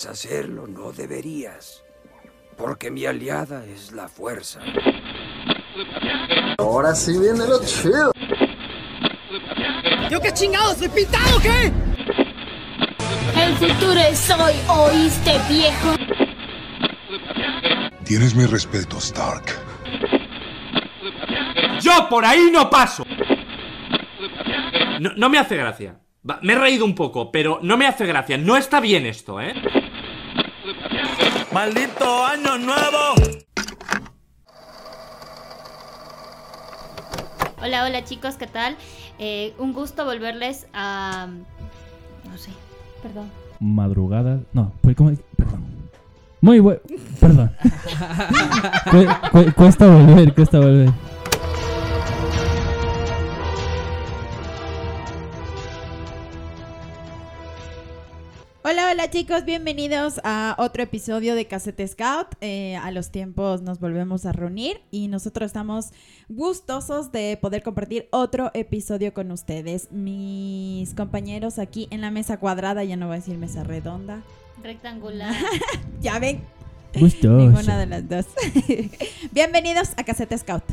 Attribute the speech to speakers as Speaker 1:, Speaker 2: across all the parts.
Speaker 1: puedes hacerlo, no deberías. Porque mi aliada es la fuerza.
Speaker 2: Ahora sí viene lo chido.
Speaker 3: ¿Yo qué chingados? ¿Soy pintado qué?
Speaker 4: El futuro es hoy, ¿oíste, viejo?
Speaker 5: Tienes mi respeto, Stark.
Speaker 6: ¡Yo por ahí no paso! No, no me hace gracia. Va, me he reído un poco, pero no me hace gracia. No está bien esto, ¿eh?
Speaker 3: ¡Maldito año nuevo!
Speaker 7: Hola, hola chicos, ¿qué tal? Eh, un gusto volverles a... No sé, perdón.
Speaker 8: Madrugada. No, pues como. Perdón. Muy bueno. Perdón. Cu- cu- cuesta volver, cuesta volver.
Speaker 9: Hola, chicos, bienvenidos a otro episodio de Cassette Scout. Eh, a los tiempos nos volvemos a reunir y nosotros estamos gustosos de poder compartir otro episodio con ustedes. Mis compañeros aquí en la mesa cuadrada, ya no voy a decir mesa redonda,
Speaker 7: Rectangular.
Speaker 9: ya ven,
Speaker 8: Gustoso.
Speaker 9: ninguna de las dos. bienvenidos a Cassette Scout.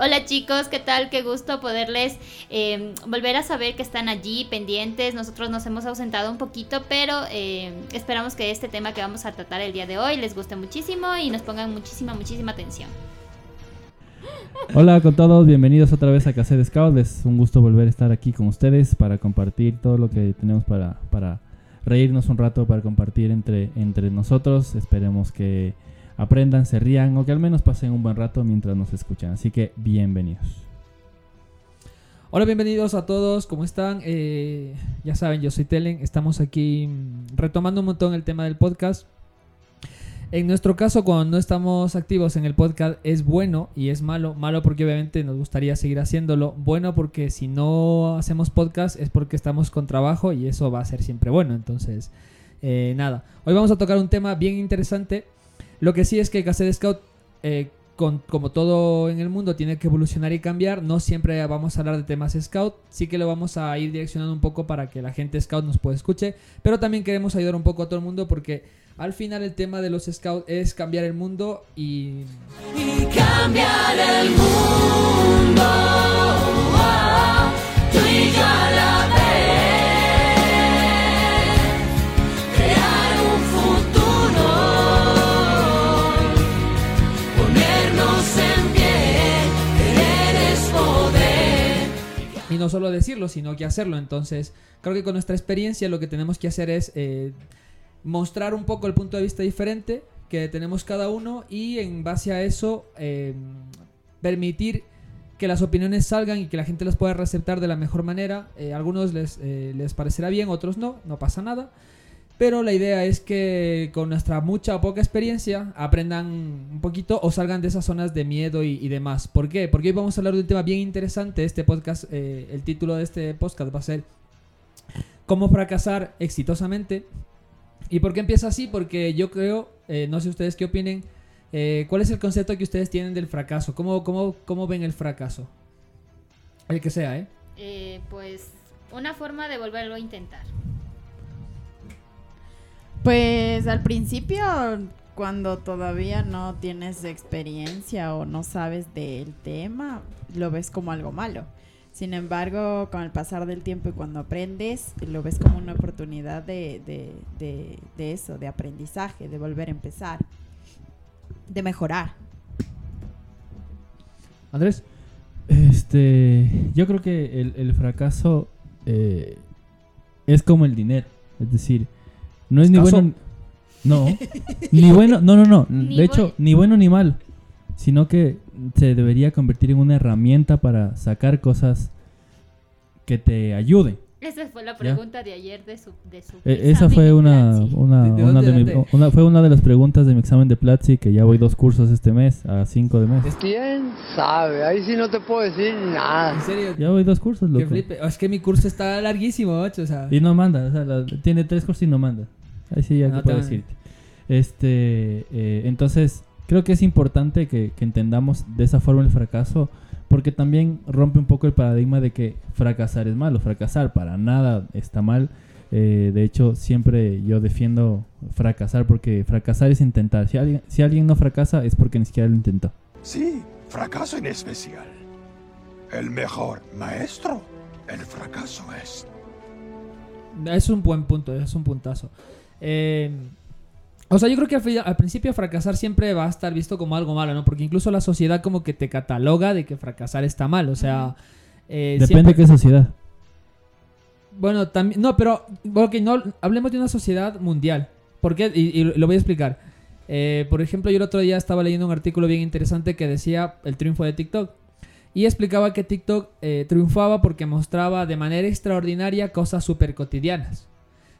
Speaker 7: Hola chicos, ¿qué tal? Qué gusto poderles eh, volver a saber que están allí pendientes. Nosotros nos hemos ausentado un poquito, pero eh, esperamos que este tema que vamos a tratar el día de hoy les guste muchísimo y nos pongan muchísima, muchísima atención.
Speaker 8: Hola con todos, bienvenidos otra vez a Cassette Scout. Es un gusto volver a estar aquí con ustedes para compartir todo lo que tenemos para, para reírnos un rato, para compartir entre, entre nosotros. Esperemos que aprendan, se rían o que al menos pasen un buen rato mientras nos escuchan. Así que bienvenidos.
Speaker 10: Hola, bienvenidos a todos, ¿cómo están? Eh, ya saben, yo soy Telen, estamos aquí mm, retomando un montón el tema del podcast. En nuestro caso, cuando no estamos activos en el podcast, es bueno y es malo. Malo porque obviamente nos gustaría seguir haciéndolo. Bueno porque si no hacemos podcast es porque estamos con trabajo y eso va a ser siempre bueno. Entonces, eh, nada. Hoy vamos a tocar un tema bien interesante. Lo que sí es que Cassette Scout, eh, como todo en el mundo, tiene que evolucionar y cambiar. No siempre vamos a hablar de temas Scout. Sí que lo vamos a ir direccionando un poco para que la gente Scout nos pueda escuche. Pero también queremos ayudar un poco a todo el mundo porque al final el tema de los Scouts es cambiar el mundo y
Speaker 4: Cambiar el mundo. Tú y yo
Speaker 10: No solo decirlo, sino que hacerlo. Entonces, creo que con nuestra experiencia lo que tenemos que hacer es eh, mostrar un poco el punto de vista diferente que tenemos cada uno y en base a eso eh, permitir que las opiniones salgan y que la gente las pueda receptar de la mejor manera. Eh, algunos les, eh, les parecerá bien, otros no, no pasa nada. Pero la idea es que con nuestra mucha o poca experiencia aprendan un poquito o salgan de esas zonas de miedo y, demás. ¿Por qué? Porque hoy vamos a hablar de un tema bien interesante. Este podcast, eh, el título de este podcast va a ser ¿Cómo fracasar exitosamente? ¿Y por qué empieza así? Porque yo creo, eh, no sé ustedes qué opinen, eh, ¿cuál es el concepto que ustedes tienen del fracaso? ¿Cómo, cómo, cómo ven el fracaso? El que sea. Eh,
Speaker 7: pues una forma de volverlo a intentar.
Speaker 9: Pues al principio, cuando todavía no tienes experiencia o no sabes del tema, lo ves como algo malo. Sin embargo, con el pasar del tiempo y cuando aprendes, lo ves como una oportunidad de, de- de- eso, de aprendizaje, de volver a empezar, de mejorar.
Speaker 10: Andrés.
Speaker 8: Este, yo creo que el, el fracaso eh, es como el dinero, es decir, no es ni bueno, no, ni bueno, no, no, no,
Speaker 7: Ni
Speaker 8: de hecho, ni bueno ni malo, sino que se debería convertir en una herramienta para sacar cosas que te ayuden.
Speaker 7: Esa fue la
Speaker 8: Ya.
Speaker 7: pregunta de ayer de su... De su
Speaker 8: Eh, esa fue
Speaker 7: examen
Speaker 8: una,
Speaker 7: Platzi.
Speaker 8: una,
Speaker 10: ¿De- de
Speaker 8: una de mi- una- fue una de las preguntas de mi examen de Platzi que ya voy dos cursos este mes, a cinco de mes.
Speaker 2: ¿Quién sabe? Ahí sí no te puedo decir nada.
Speaker 10: En serio,
Speaker 8: Ya voy dos cursos,
Speaker 10: que
Speaker 8: loco.
Speaker 10: flipe. Es que mi curso está larguísimo, macho, o sea.
Speaker 8: Y no manda, o sea, la- tiene tres cursos y no manda. Ahí sí ya
Speaker 10: No
Speaker 8: que puedo
Speaker 10: te-
Speaker 8: decirte. Este, eh, entonces, creo que es importante que, que entendamos de esa forma el fracaso, porque también rompe un poco el paradigma de que fracasar es malo. Fracasar para nada está mal, Eh, de hecho, siempre yo defiendo fracasar porque fracasar es intentar. Si alguien, si alguien no fracasa es porque ni siquiera lo intentó.
Speaker 5: Sí, fracaso en especial. El mejor maestro, el fracaso es.
Speaker 10: Es un buen punto, es un puntazo. Eh, o sea, yo creo que al, principio fracasar siempre va a estar visto como algo malo, ¿no? Porque incluso la sociedad como que te cataloga de que fracasar está mal. O sea, eh,
Speaker 8: Depende
Speaker 10: siempre-
Speaker 8: de qué sociedad.
Speaker 10: Bueno, también. No, pero. Ok, no. Hablemos de una sociedad mundial. ¿Por qué? Y, y lo voy a explicar. Eh, por ejemplo, yo el otro día estaba leyendo un artículo bien interesante que decía el triunfo de TikTok. Y explicaba que TikTok eh, triunfaba porque mostraba de manera extraordinaria cosas súper cotidianas.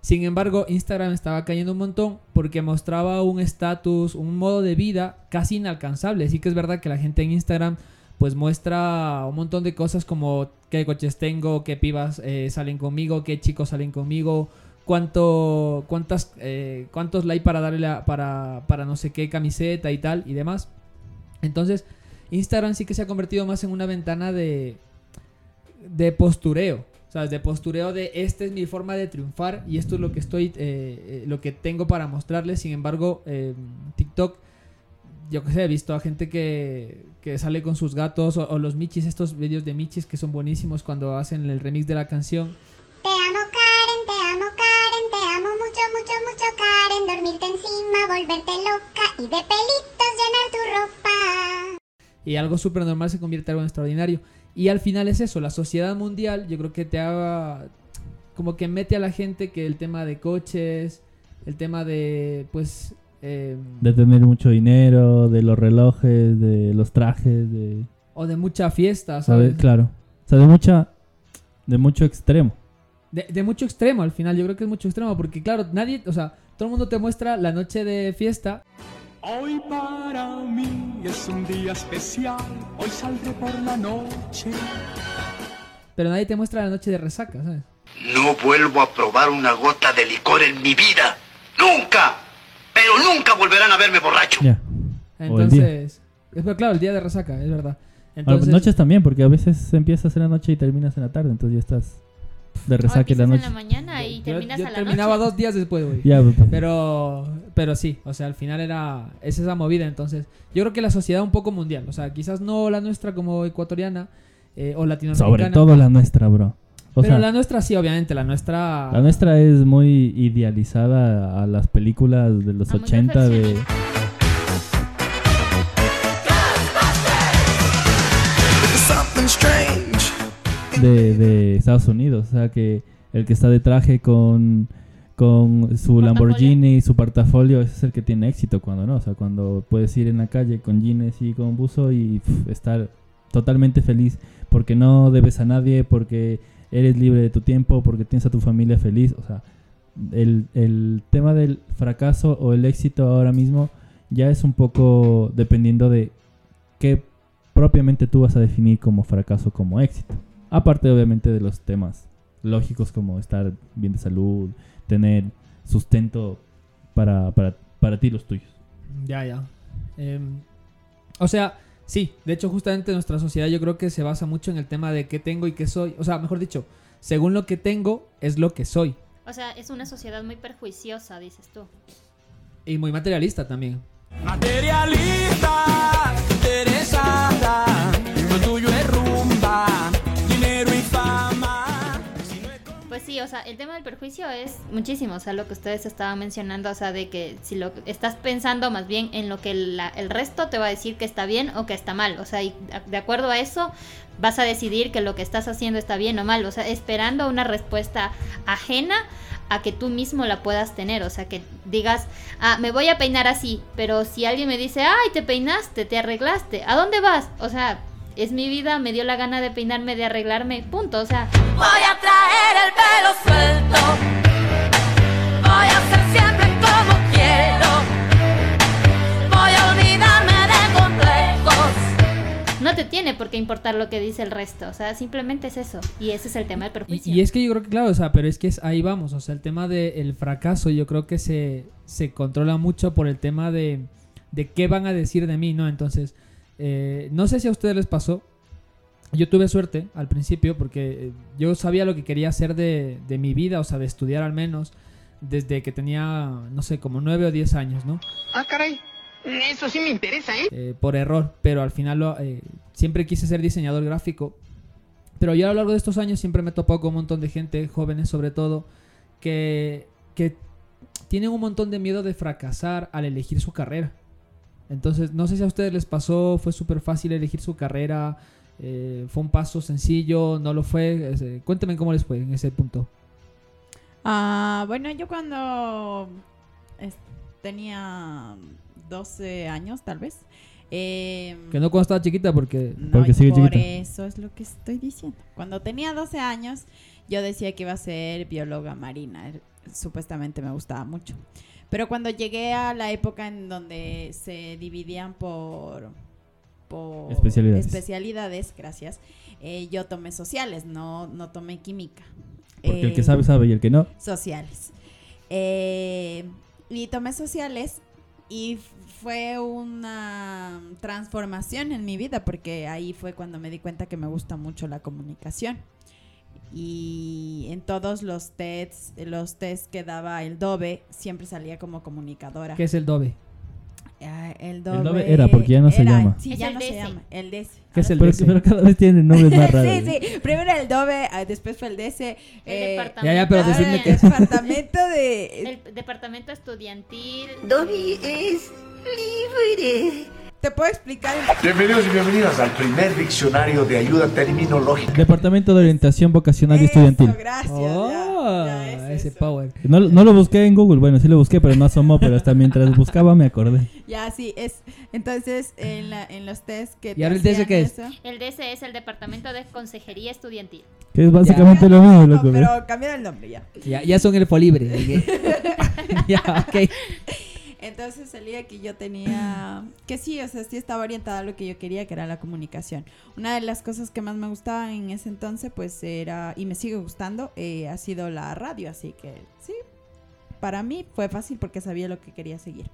Speaker 10: Sin embargo, Instagram estaba cayendo un montón porque mostraba un estatus, un modo de vida casi inalcanzable. Sí que es verdad que la gente en Instagram pues muestra un montón de cosas como qué coches tengo, qué pibas eh, salen conmigo, qué chicos salen conmigo, cuánto, cuántas, eh, cuántos likes para darle para, para no sé qué camiseta y tal y demás. Entonces, Instagram sí que se ha convertido más en una ventana de, de postureo. ¿Sabes? De postureo de esta es mi forma de triunfar y esto es lo que estoy, eh, eh, lo que tengo para mostrarles. Sin embargo, eh, TikTok, yo que sé, he visto a gente que, que sale con sus gatos o, o los michis, estos vídeos de michis que son buenísimos cuando hacen el remix de la canción.
Speaker 11: Te amo Karen, te amo Karen, te amo mucho, mucho, mucho Karen, dormirte encima, volverte loca y de pelitos llenar tu ropa.
Speaker 10: y algo súper normal se convierte en algo extraordinario. Y al final es eso, la sociedad mundial yo creo que te haga como que mete a la gente que el tema de coches, el tema de pues... eh,
Speaker 8: De tener mucho dinero, de los relojes, de los trajes, de...
Speaker 10: o de mucha fiesta,
Speaker 8: ¿sabes?
Speaker 10: ¿sabes?
Speaker 8: Claro. O sea, de mucha... De mucho extremo.
Speaker 10: De, de mucho extremo al final, yo creo que es mucho extremo, porque claro, nadie, o sea, todo el mundo te muestra la noche de fiesta.
Speaker 12: Hoy para mí es un día especial, hoy saldré por la noche.
Speaker 10: Pero nadie te muestra la noche de resaca, ¿sabes?
Speaker 13: No vuelvo a probar una gota de licor en mi vida. ¡Nunca! Pero nunca volverán a verme borracho.
Speaker 8: Ya.
Speaker 10: Entonces, es, pero claro, el día de resaca, es verdad.
Speaker 8: Ahora,
Speaker 10: Entonces,
Speaker 8: noches también, porque a veces empiezas en la noche y terminas en la tarde, entonces ya estás de resaca en la noche.
Speaker 7: en la mañana y
Speaker 10: yo,
Speaker 7: terminas
Speaker 10: yo
Speaker 7: a la
Speaker 10: terminaba
Speaker 7: noche.
Speaker 10: dos días después, güey.
Speaker 8: Ya, pues.
Speaker 10: Pero, pero sí, o sea, al final era es esa movida. Entonces, yo creo que la sociedad un poco mundial, o sea, quizás no la nuestra como ecuatoriana eh, o latinoamericana.
Speaker 8: Sobre todo la nuestra, bro. O
Speaker 10: pero
Speaker 8: sea,
Speaker 10: la nuestra sí, obviamente, la nuestra.
Speaker 8: la nuestra es muy idealizada a las películas de los
Speaker 7: Ah, muy
Speaker 8: 80 de... de, de Estados Unidos. O sea, que el que está de traje con, con su Lamborghini y su portafolio, ese es el que tiene éxito cuando no. O sea, cuando puedes ir en la calle con jeans y con buzo y estar totalmente feliz porque no debes a nadie, porque eres libre de tu tiempo, porque tienes a tu familia feliz. O sea, el, el tema del fracaso o el éxito ahora mismo ya es un poco dependiendo de qué propiamente tú vas a definir como fracaso como éxito. Aparte obviamente de los temas lógicos como estar bien de salud, tener sustento para, para, para ti y los tuyos.
Speaker 10: Ya, ya. Em, o sea, sí, de hecho justamente nuestra sociedad yo creo que se basa mucho en el tema de qué tengo y qué soy. O sea, mejor dicho, según lo que tengo es lo que soy.
Speaker 7: O sea, es una sociedad muy perjuiciosa, dices tú.
Speaker 10: Y muy materialista también.
Speaker 12: Materialista, interesada,
Speaker 7: sí, o sea, el tema del perjuicio es muchísimo, o sea, lo que ustedes estaban mencionando, o sea, de que si lo estás pensando más bien en lo que la- el resto te va a decir que está bien o que está mal, o sea, y de acuerdo a eso vas a decidir que lo que estás haciendo está bien o mal, o sea, esperando una respuesta ajena a que tú mismo la puedas tener, o sea, que digas, ah, me voy a peinar así, pero si alguien me dice, ay, te peinaste, te arreglaste, ¿a dónde vas? O sea, es mi vida, me dio la gana de peinarme, de arreglarme, punto, o sea,
Speaker 4: Voy a traer el pelo suelto. Voy a ser siempre como quiero. Voy a olvidarme de complejos.
Speaker 7: No te tiene por qué importar lo que dice el resto, o sea, simplemente es eso. Y ese es el tema del
Speaker 10: Y,
Speaker 7: perjuicio.
Speaker 10: y es que yo creo que, claro, o sea, pero es que es, ahí vamos, o sea, el tema del fracaso yo creo que se, se controla mucho por el tema de, de qué van a decir de mí, ¿no? Entonces, eh, no sé si a ustedes les pasó yo tuve suerte al principio porque eh, yo sabía lo que quería hacer de, de mi vida, o sea, de estudiar al menos, desde que tenía, no sé, como 9 o 10 años, ¿no?
Speaker 14: Ah, caray. Eso sí me interesa, ¿eh?
Speaker 10: Eh, por error, pero al final lo, eh, siempre quise ser diseñador gráfico. Pero yo a lo largo de estos años siempre me he topado con un montón de gente, jóvenes sobre todo, que, que tienen un montón de miedo de fracasar al elegir su carrera. Entonces, no sé si a ustedes les pasó, fue súper fácil elegir su carrera, eh, fue un paso sencillo, no lo fue. Ese- cuéntenme cómo les fue en ese punto.
Speaker 9: Ah, bueno, yo cuando tenía 12 años, tal vez. eh,
Speaker 10: Que no cuando estaba chiquita porque...
Speaker 9: no,
Speaker 8: Porque sigue
Speaker 9: por
Speaker 8: chiquita.
Speaker 9: eso es lo que estoy diciendo. Cuando tenía 12 años, yo decía que iba a ser bióloga marina. eh, Supuestamente me gustaba mucho. Pero cuando llegué a la época en donde se dividían por, por
Speaker 8: Especialidades.
Speaker 9: especialidades, gracias, eh, yo tomé sociales, no, no tomé química.
Speaker 8: Porque el que
Speaker 9: Eh,
Speaker 8: sabe, sabe y el que no.
Speaker 9: sociales. Eh, y tomé sociales y fue una transformación en mi vida porque ahí fue cuando me di cuenta que me gusta mucho la comunicación. Y en todos los tests, los tests que daba el DOBE, siempre salía como comunicadora.
Speaker 10: ¿Qué es el DOBE?
Speaker 9: Ah, el
Speaker 8: DOBE
Speaker 9: DOBE
Speaker 8: era, porque ya no se llama.
Speaker 9: Sí, ya
Speaker 7: el
Speaker 9: no se
Speaker 7: DS.
Speaker 9: llama. El DS.
Speaker 10: ¿Qué es el
Speaker 8: Pero,
Speaker 10: DS?
Speaker 8: pero cada vez tienen nombres más raros.
Speaker 9: Sí, sí. Primero el DOBE, ah, después fue el DS. eh,
Speaker 7: departamento.
Speaker 10: Ya, ya, pero decidme
Speaker 9: el departamento de...
Speaker 7: El departamento estudiantil.
Speaker 14: Dobby es libre.
Speaker 9: Te puedo explicar.
Speaker 13: Bienvenidos y bienvenidas al primer diccionario de ayuda terminológica.
Speaker 8: Departamento de Orientación Vocacional y
Speaker 9: Eso,
Speaker 8: Estudiantil.
Speaker 9: gracias.
Speaker 10: Oh,
Speaker 9: ya, ya es
Speaker 10: ese
Speaker 9: eso.
Speaker 10: power.
Speaker 8: No, no lo busqué en Google, bueno, sí lo busqué, pero no asomó, pero hasta mientras buscaba me acordé.
Speaker 9: Ya, sí, es. Entonces, en, la, en los test que.
Speaker 10: ¿Y ahora el
Speaker 9: hacían
Speaker 10: qué es?
Speaker 9: eso-
Speaker 7: El DC es el departamento de consejería estudiantil.
Speaker 8: Que es básicamente lo mismo,
Speaker 9: No,
Speaker 8: loco. ¿verdad?
Speaker 9: pero cambiaron el nombre ya.
Speaker 10: Ya, ya son el libre. ya, ok.
Speaker 9: Entonces salía que yo tenía. Que sí, o sea, sí estaba orientada a lo que yo quería, que era la comunicación. Una de las cosas que más me gustaba en ese entonces, pues era. Y me sigue gustando, eh, ha sido la radio. Así que sí. Para mí fue fácil porque sabía lo que quería seguir.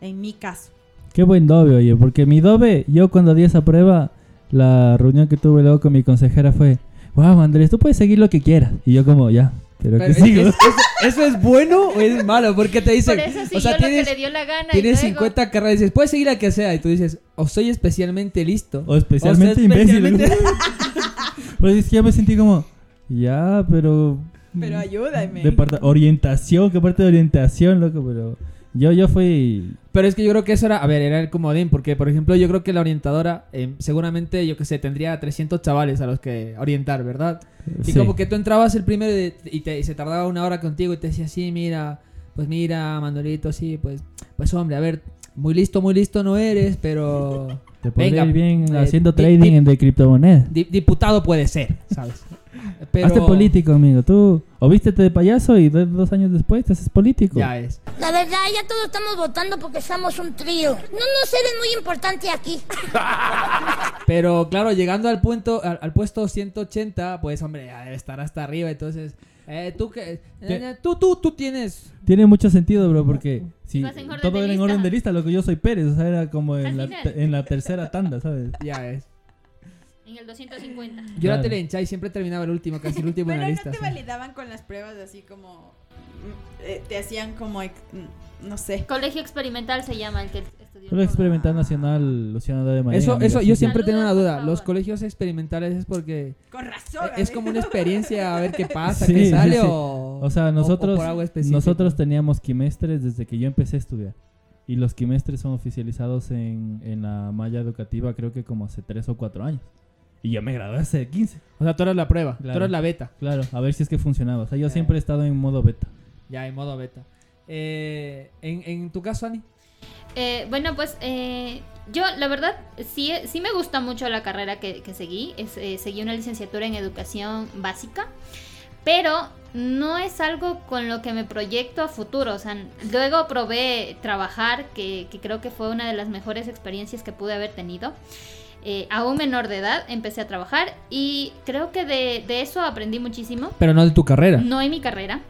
Speaker 9: En mi caso.
Speaker 8: Qué buen dobe, oye, porque mi dobe, yo cuando di esa prueba, la reunión que tuve luego con mi consejera fue, wow, Andrés, tú puedes seguir lo que quieras. Y yo como, ya, pero,
Speaker 10: Pero
Speaker 8: ¿qué
Speaker 10: es-
Speaker 8: sigo?
Speaker 10: es- es- ¿Eso es bueno o es malo? Porque te dicen,
Speaker 7: Por eso siguió
Speaker 10: o sea,
Speaker 7: lo
Speaker 10: tienes,
Speaker 7: que le dio la gana. y
Speaker 10: tienes
Speaker 7: luego-
Speaker 10: 50 carreras y dices, puedes seguir la que sea. Y tú dices, o soy especialmente listo.
Speaker 8: O especialmente
Speaker 10: o
Speaker 8: imbécil.
Speaker 10: especialmente-
Speaker 8: pues es que ya me sentí como, ya, pero...
Speaker 9: Pero ayúdame.
Speaker 8: Departa- orientación, ¿qué parte de orientación, loco? Pero yo, yo fui...
Speaker 10: Pero es que yo creo que eso era, a ver, era el comodín, porque por ejemplo yo creo que la orientadora eh, seguramente, yo que sé, tendría 300 chavales a los que orientar, ¿verdad? Y
Speaker 8: Sí.
Speaker 10: como que tú entrabas el primero y, y te, y se tardaba una hora contigo y te decía, sí, mira, pues mira, Manolito, sí, pues, pues hombre, a ver, muy listo, muy listo no eres, pero...
Speaker 8: Te ir bien
Speaker 10: eh,
Speaker 8: haciendo
Speaker 10: di-
Speaker 8: trading de criptomonedas.
Speaker 10: di- diputado puede ser, ¿sabes? Pero...
Speaker 8: Hazte político, amigo. Tú o vístete de payaso y do- dos años después te haces político.
Speaker 10: Ya es.
Speaker 15: La verdad, ya todos estamos votando porque somos un trío. No nos eres muy importante aquí.
Speaker 10: Pero claro, llegando al punto, al, al puesto 180, pues hombre, ya debe estar hasta arriba. Entonces, eh, tú que, eh, tú, tú, tú tienes.
Speaker 8: Tiene mucho sentido, bro, porque si todo era en orden de lista, lo que yo soy Pérez, o sea, era como en la, en la tercera tanda, ¿sabes?
Speaker 10: Ya es.
Speaker 7: En el 250.
Speaker 10: Yo
Speaker 8: Claro.
Speaker 10: era Telencha y siempre terminaba el último, casi el último en
Speaker 9: Pero
Speaker 10: la
Speaker 9: no
Speaker 10: lista.
Speaker 9: te
Speaker 10: sí.
Speaker 9: validaban con las pruebas así como. mm, eh, te hacían como. mm, No sé.
Speaker 7: Colegio experimental se llama el que estudió.
Speaker 8: Solo Experimental Nacional Luciano de María.
Speaker 10: Eso, eso, yo siempre tengo una duda. Los colegios experimentales es porque
Speaker 9: Con razón.
Speaker 10: eh, es como una experiencia a ver qué pasa,
Speaker 8: Sí,
Speaker 10: qué sale
Speaker 8: sí.
Speaker 10: o.
Speaker 8: O sea,
Speaker 10: o- o
Speaker 8: nosotros,
Speaker 10: por algo específico.
Speaker 8: nosotros teníamos quimestres desde que yo empecé a estudiar. Y los quimestres son oficializados en, en la malla educativa creo que como hace 3 o 4 años. Y yo me gradué hace 15.
Speaker 10: O sea, tú eras la prueba, tú
Speaker 8: Claro.
Speaker 10: eras la beta.
Speaker 8: Claro, a ver si es que funcionaba. O sea, yo
Speaker 10: Ya.
Speaker 8: siempre he estado en modo beta.
Speaker 10: Ya, en modo beta. Eh, en, en tu caso, Ani.
Speaker 7: Eh, bueno, pues eh, yo la verdad sí, sí me gusta mucho la carrera que, que seguí. Es, eh, seguí una licenciatura en educación básica, pero no es algo con lo que me proyecto a futuro. O sea, luego probé trabajar, que, que creo que fue una de las mejores experiencias que pude haber tenido. Eh, a un menor de edad empecé a trabajar y creo que de, de eso aprendí muchísimo.
Speaker 10: Pero no de tu carrera.
Speaker 7: No en mi carrera.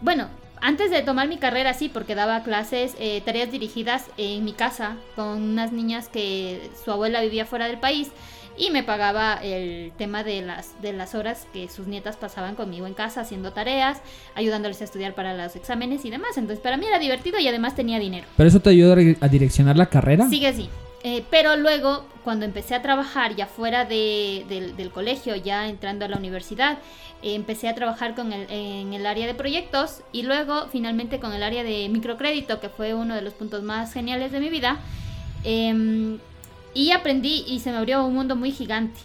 Speaker 7: Bueno, antes de tomar mi carrera sí, porque daba clases, eh, tareas dirigidas en mi casa con unas niñas que su abuela vivía fuera del país. y me pagaba el tema de las, de las horas que sus nietas pasaban conmigo en casa haciendo tareas, ayudándoles a estudiar para los exámenes y demás. Entonces para mí era divertido y además tenía dinero.
Speaker 10: ¿Pero eso te ayudó a re- a direccionar la carrera?
Speaker 7: Sigue así. Eh, pero luego, cuando empecé a trabajar ya fuera de- del, colegio, ya entrando a la universidad, eh, empecé a trabajar con el, en el área de proyectos y luego finalmente con el área de microcrédito, que fue uno de los puntos más geniales de mi vida. Em, y aprendí y se me abrió un mundo muy gigante.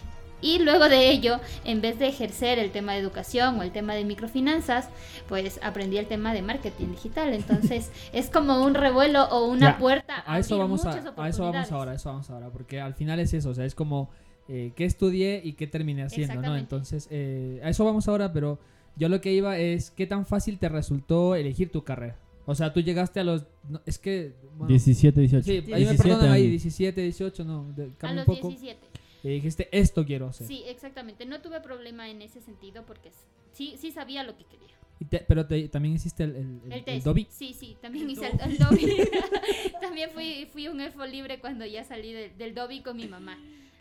Speaker 7: Y luego de ello, en vez de ejercer el tema de educación o el tema de microfinanzas, pues aprendí el tema de marketing digital. Entonces es como un revuelo o una
Speaker 10: Ya,
Speaker 7: puerta.
Speaker 10: A eso vamos a, eso vamos ahora, a eso vamos ahora, porque al final es eso, o sea, es como eh, qué estudié y qué terminé haciendo, ¿no? Entonces, eh, a eso vamos ahora, pero yo lo que iba es qué tan fácil te resultó elegir tu carrera. O sea, tú llegaste a los... no, es que... bueno,
Speaker 8: 17, 18.
Speaker 10: Sí, ahí me
Speaker 8: 17
Speaker 10: perdonan ahí,
Speaker 8: años.
Speaker 10: 17, 18, no, de-
Speaker 7: A
Speaker 10: cambia
Speaker 7: los
Speaker 10: un poco.
Speaker 7: 17.
Speaker 10: Dijiste, esto quiero hacer.
Speaker 7: Sí, exactamente. No tuve problema en ese sentido porque sí, sí sabía lo que quería.
Speaker 10: Y te- pero te- también hiciste el, el, el-
Speaker 7: El
Speaker 10: el
Speaker 7: test.
Speaker 10: Dobby.
Speaker 7: Sí, sí, también hice el, el Dobby. también fui, fui un elfo libre cuando ya salí del- del Dobby con mi mamá.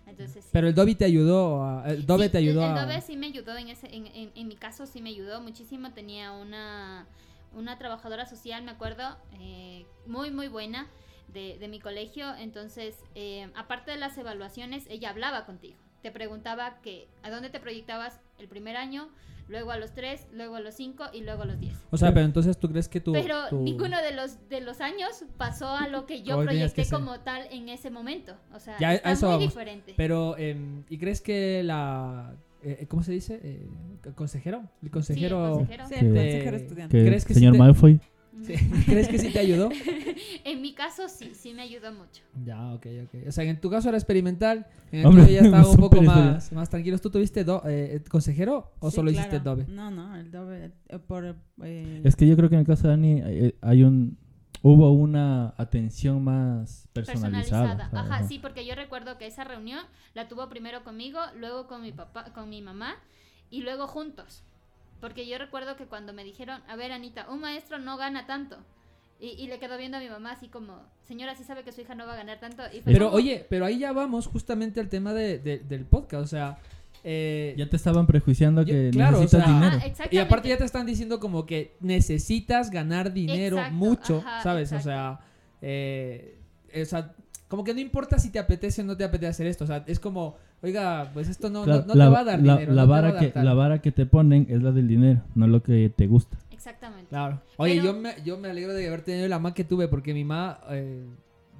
Speaker 7: Entonces, sí.
Speaker 10: Pero el Dobby te ayudó a... El Dobby
Speaker 7: Sí,
Speaker 10: te ayudó
Speaker 7: el, el
Speaker 10: a...
Speaker 7: Sí me ayudó en ese en, en- en mi caso sí me ayudó muchísimo tenía una una trabajadora social me acuerdo eh, muy muy buena de, de mi colegio entonces eh, aparte de las evaluaciones ella hablaba contigo te preguntaba que a dónde te proyectabas el primer año luego a los tres luego a los cinco y luego a los diez
Speaker 10: O sea, pero entonces tú crees que tu...
Speaker 7: pero
Speaker 10: tu-
Speaker 7: ninguno de los de los años pasó a lo que yo
Speaker 10: Como
Speaker 7: proyecté
Speaker 10: ser.
Speaker 7: como tal en ese momento o sea
Speaker 10: Ya,
Speaker 7: está
Speaker 10: eso
Speaker 7: muy
Speaker 10: vamos.
Speaker 7: diferente
Speaker 10: Pero, em, ¿y crees que la... eh, ¿Cómo se dice? Eh, ¿Consejero? El consejero...
Speaker 7: consejero.
Speaker 9: Sí, el
Speaker 10: eh,
Speaker 9: consejero estudiante.
Speaker 8: Que
Speaker 10: ¿Crees que
Speaker 8: señor
Speaker 10: sí te-
Speaker 8: Malfoy.
Speaker 10: Sí. ¿Crees que sí te ayudó?
Speaker 7: en mi caso sí sí me ayudó mucho
Speaker 10: Ya, ok, ok. O sea, en tu caso era experimental, en el
Speaker 8: Hombre,
Speaker 10: tuyo ya estaba un poco más, más tranquilos. ¿Tú tuviste do- eh, consejero o
Speaker 9: Sí,
Speaker 10: solo
Speaker 9: claro.
Speaker 10: hiciste Dove?
Speaker 9: No, no, el Dove eh, por... eh,
Speaker 8: Es que yo creo que en el caso de Dani eh, hay un hubo una atención más personalizada.
Speaker 7: personalizada.
Speaker 8: ¿sabes?
Speaker 7: Ajá, sí, porque yo recuerdo que esa reunión la tuvo primero conmigo, luego con mi papá, con mi mamá y luego juntos. Porque yo recuerdo que cuando me dijeron, a ver Anita, un maestro no gana tanto. Y, y le quedó viendo a mi mamá así como, señora, sí sabe que su hija no va a ganar tanto. Y fue
Speaker 10: Pero
Speaker 7: como-
Speaker 10: oye, pero ahí ya vamos justamente al tema de, de- del podcast. O sea, eh,
Speaker 8: Ya te estaban prejuiciando
Speaker 10: yo-
Speaker 8: que
Speaker 10: claro, o
Speaker 8: necesitas
Speaker 10: sea,
Speaker 8: dinero.
Speaker 7: Ah.
Speaker 10: Y aparte ya te están diciendo como que necesitas ganar dinero
Speaker 7: Exacto,
Speaker 10: mucho,
Speaker 7: ajá,
Speaker 10: ¿sabes? O
Speaker 7: exacto.
Speaker 10: sea, eh, o sea, como que no importa si te apetece o no te apetece hacer esto. O sea, es como, oiga, pues esto no,
Speaker 8: Claro,
Speaker 10: no, no
Speaker 8: la,
Speaker 10: te va a dar
Speaker 8: la-
Speaker 10: dinero.
Speaker 8: la
Speaker 10: no te va a
Speaker 8: vara que, la vara que te ponen es la del dinero, no lo que te gusta.
Speaker 7: Exactamente.
Speaker 10: Claro. Oye,
Speaker 7: Pero-
Speaker 10: yo, me, yo me alegro de haber tenido la mamá que tuve porque mi mamá eh,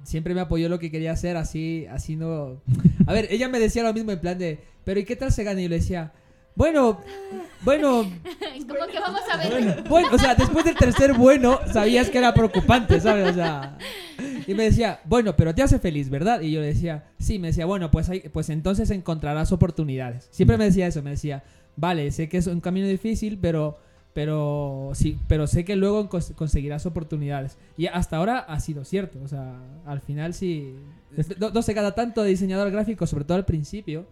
Speaker 10: siempre me apoyó lo que quería hacer, así, así no... A ver, ella me decía lo mismo en plan de, pero ¿y qué tal se gana? Y yo le decía, bueno, bueno,
Speaker 7: como que vamos a ver.
Speaker 10: bueno, o sea, después del tercer bueno, sabías que era preocupante, ¿sabes? O sea, y me decía, bueno, pero te hace feliz, ¿verdad? Y yo le decía, sí, me decía, bueno, pues, hay- pues entonces encontrarás oportunidades. Siempre me decía eso, me decía, vale, sé que es un camino difícil, pero, pero sí, pero sé que luego cons- conseguirás oportunidades. Y hasta ahora ha sido cierto, o sea, al final sí, no, no se gana tanto de diseñador gráfico, sobre todo al principio,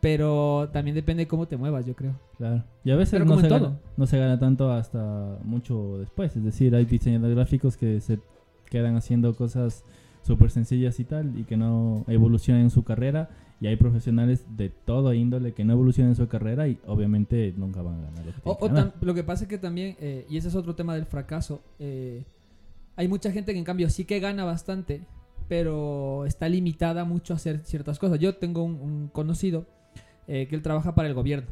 Speaker 10: pero también depende cómo te muevas, yo creo.
Speaker 8: Claro. Y a veces no se, gana, no se gana tanto hasta mucho después. Es decir, hay diseñadores gráficos que se quedan haciendo cosas súper sencillas y tal y que no evolucionan en su carrera. Y hay profesionales de todo índole que no evolucionan en su carrera y obviamente nunca van a ganar lo que
Speaker 10: O,
Speaker 8: que ganar.
Speaker 10: lo que pasa es que también, eh, y ese es otro tema del fracaso, eh, hay mucha gente que en cambio sí que gana bastante, pero está limitada mucho a hacer ciertas cosas. Yo tengo un, un conocido eh, que él trabaja para el gobierno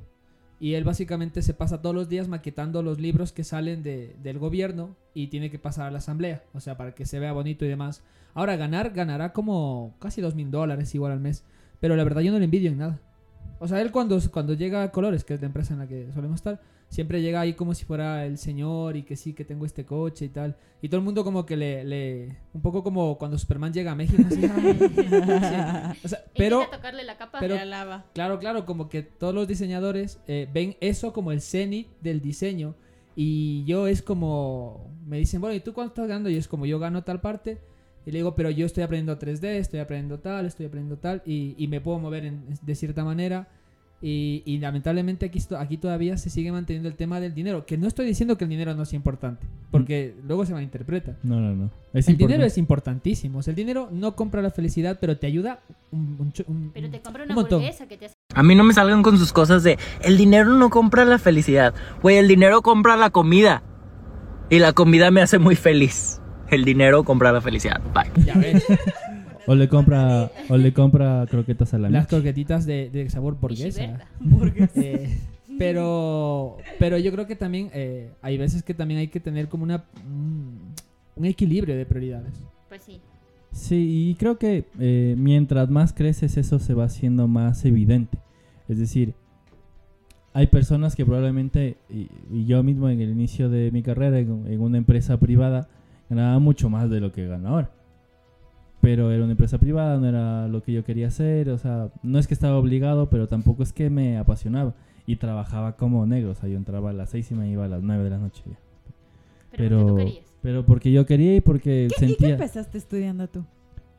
Speaker 10: y él básicamente se pasa todos los días maquetando los libros que salen de- del gobierno y tiene que pasar a la asamblea, o sea, para que se vea bonito y demás. Ahora, ganar, ganará como casi dos mil dólares igual al mes, pero la verdad yo no le envidio en nada. O sea, él cuando, cuando llega a Colores, que es la empresa en la que solemos estar, siempre llega ahí como si fuera el señor y que sí, que tengo este coche y tal. Y todo el mundo como que le... le un poco como cuando Superman llega a México. así, "Ay". Sí. O sea, pero...
Speaker 7: Tocarle la capa.
Speaker 10: pero
Speaker 9: Le alaba.
Speaker 10: Claro, claro, como que todos los diseñadores eh, ven eso como el cenit del diseño. Y yo es como... Me dicen, bueno, ¿y tú cuánto estás ganando? Y es como yo gano tal parte. Y le digo, pero yo estoy aprendiendo 3D, estoy aprendiendo tal, estoy aprendiendo tal. Y, y me puedo mover en- de cierta manera. Y, y lamentablemente aquí, todavía se sigue manteniendo el tema del dinero. Que no estoy diciendo que el dinero no sea importante, porque luego se malinterpreta.
Speaker 8: No, no, no. Es
Speaker 10: el dinero es importantísimo. O sea, el dinero no compra la felicidad, pero te ayuda un, un cho- un-
Speaker 7: Pero te compra
Speaker 10: un
Speaker 7: una
Speaker 10: montón.
Speaker 7: hamburguesa que te hace...
Speaker 16: A mí no me salgan con sus cosas de el dinero no compra la felicidad. Güey, el dinero compra la comida. Y la comida me hace muy feliz. El dinero compra la felicidad. Bye.
Speaker 10: Ya ves.
Speaker 8: O le compra, o le compra croquetas a la
Speaker 10: Las
Speaker 8: Michi.
Speaker 10: croquetitas de, de sabor burguesa. Eh, pero, pero yo creo que también eh, hay veces que también hay que tener como una un, un equilibrio de prioridades.
Speaker 7: Pues sí.
Speaker 8: Sí, y creo que eh, mientras más creces eso se va haciendo más evidente. Es decir, hay personas que probablemente, y, y yo mismo en el inicio de mi carrera en, en una empresa privada, ganaba mucho más de lo que gano ahora. Pero era una empresa privada, no era lo que yo quería hacer, o sea, no es que estaba obligado, pero tampoco es que me apasionaba. Y trabajaba como negro, o sea, yo entraba a las seis y me iba a las nueve de la noche ya.
Speaker 7: Pero
Speaker 8: Pero, pero porque yo quería y porque
Speaker 9: ¿Qué, ¿Y qué
Speaker 8: sentía...
Speaker 9: empezaste estudiando tú?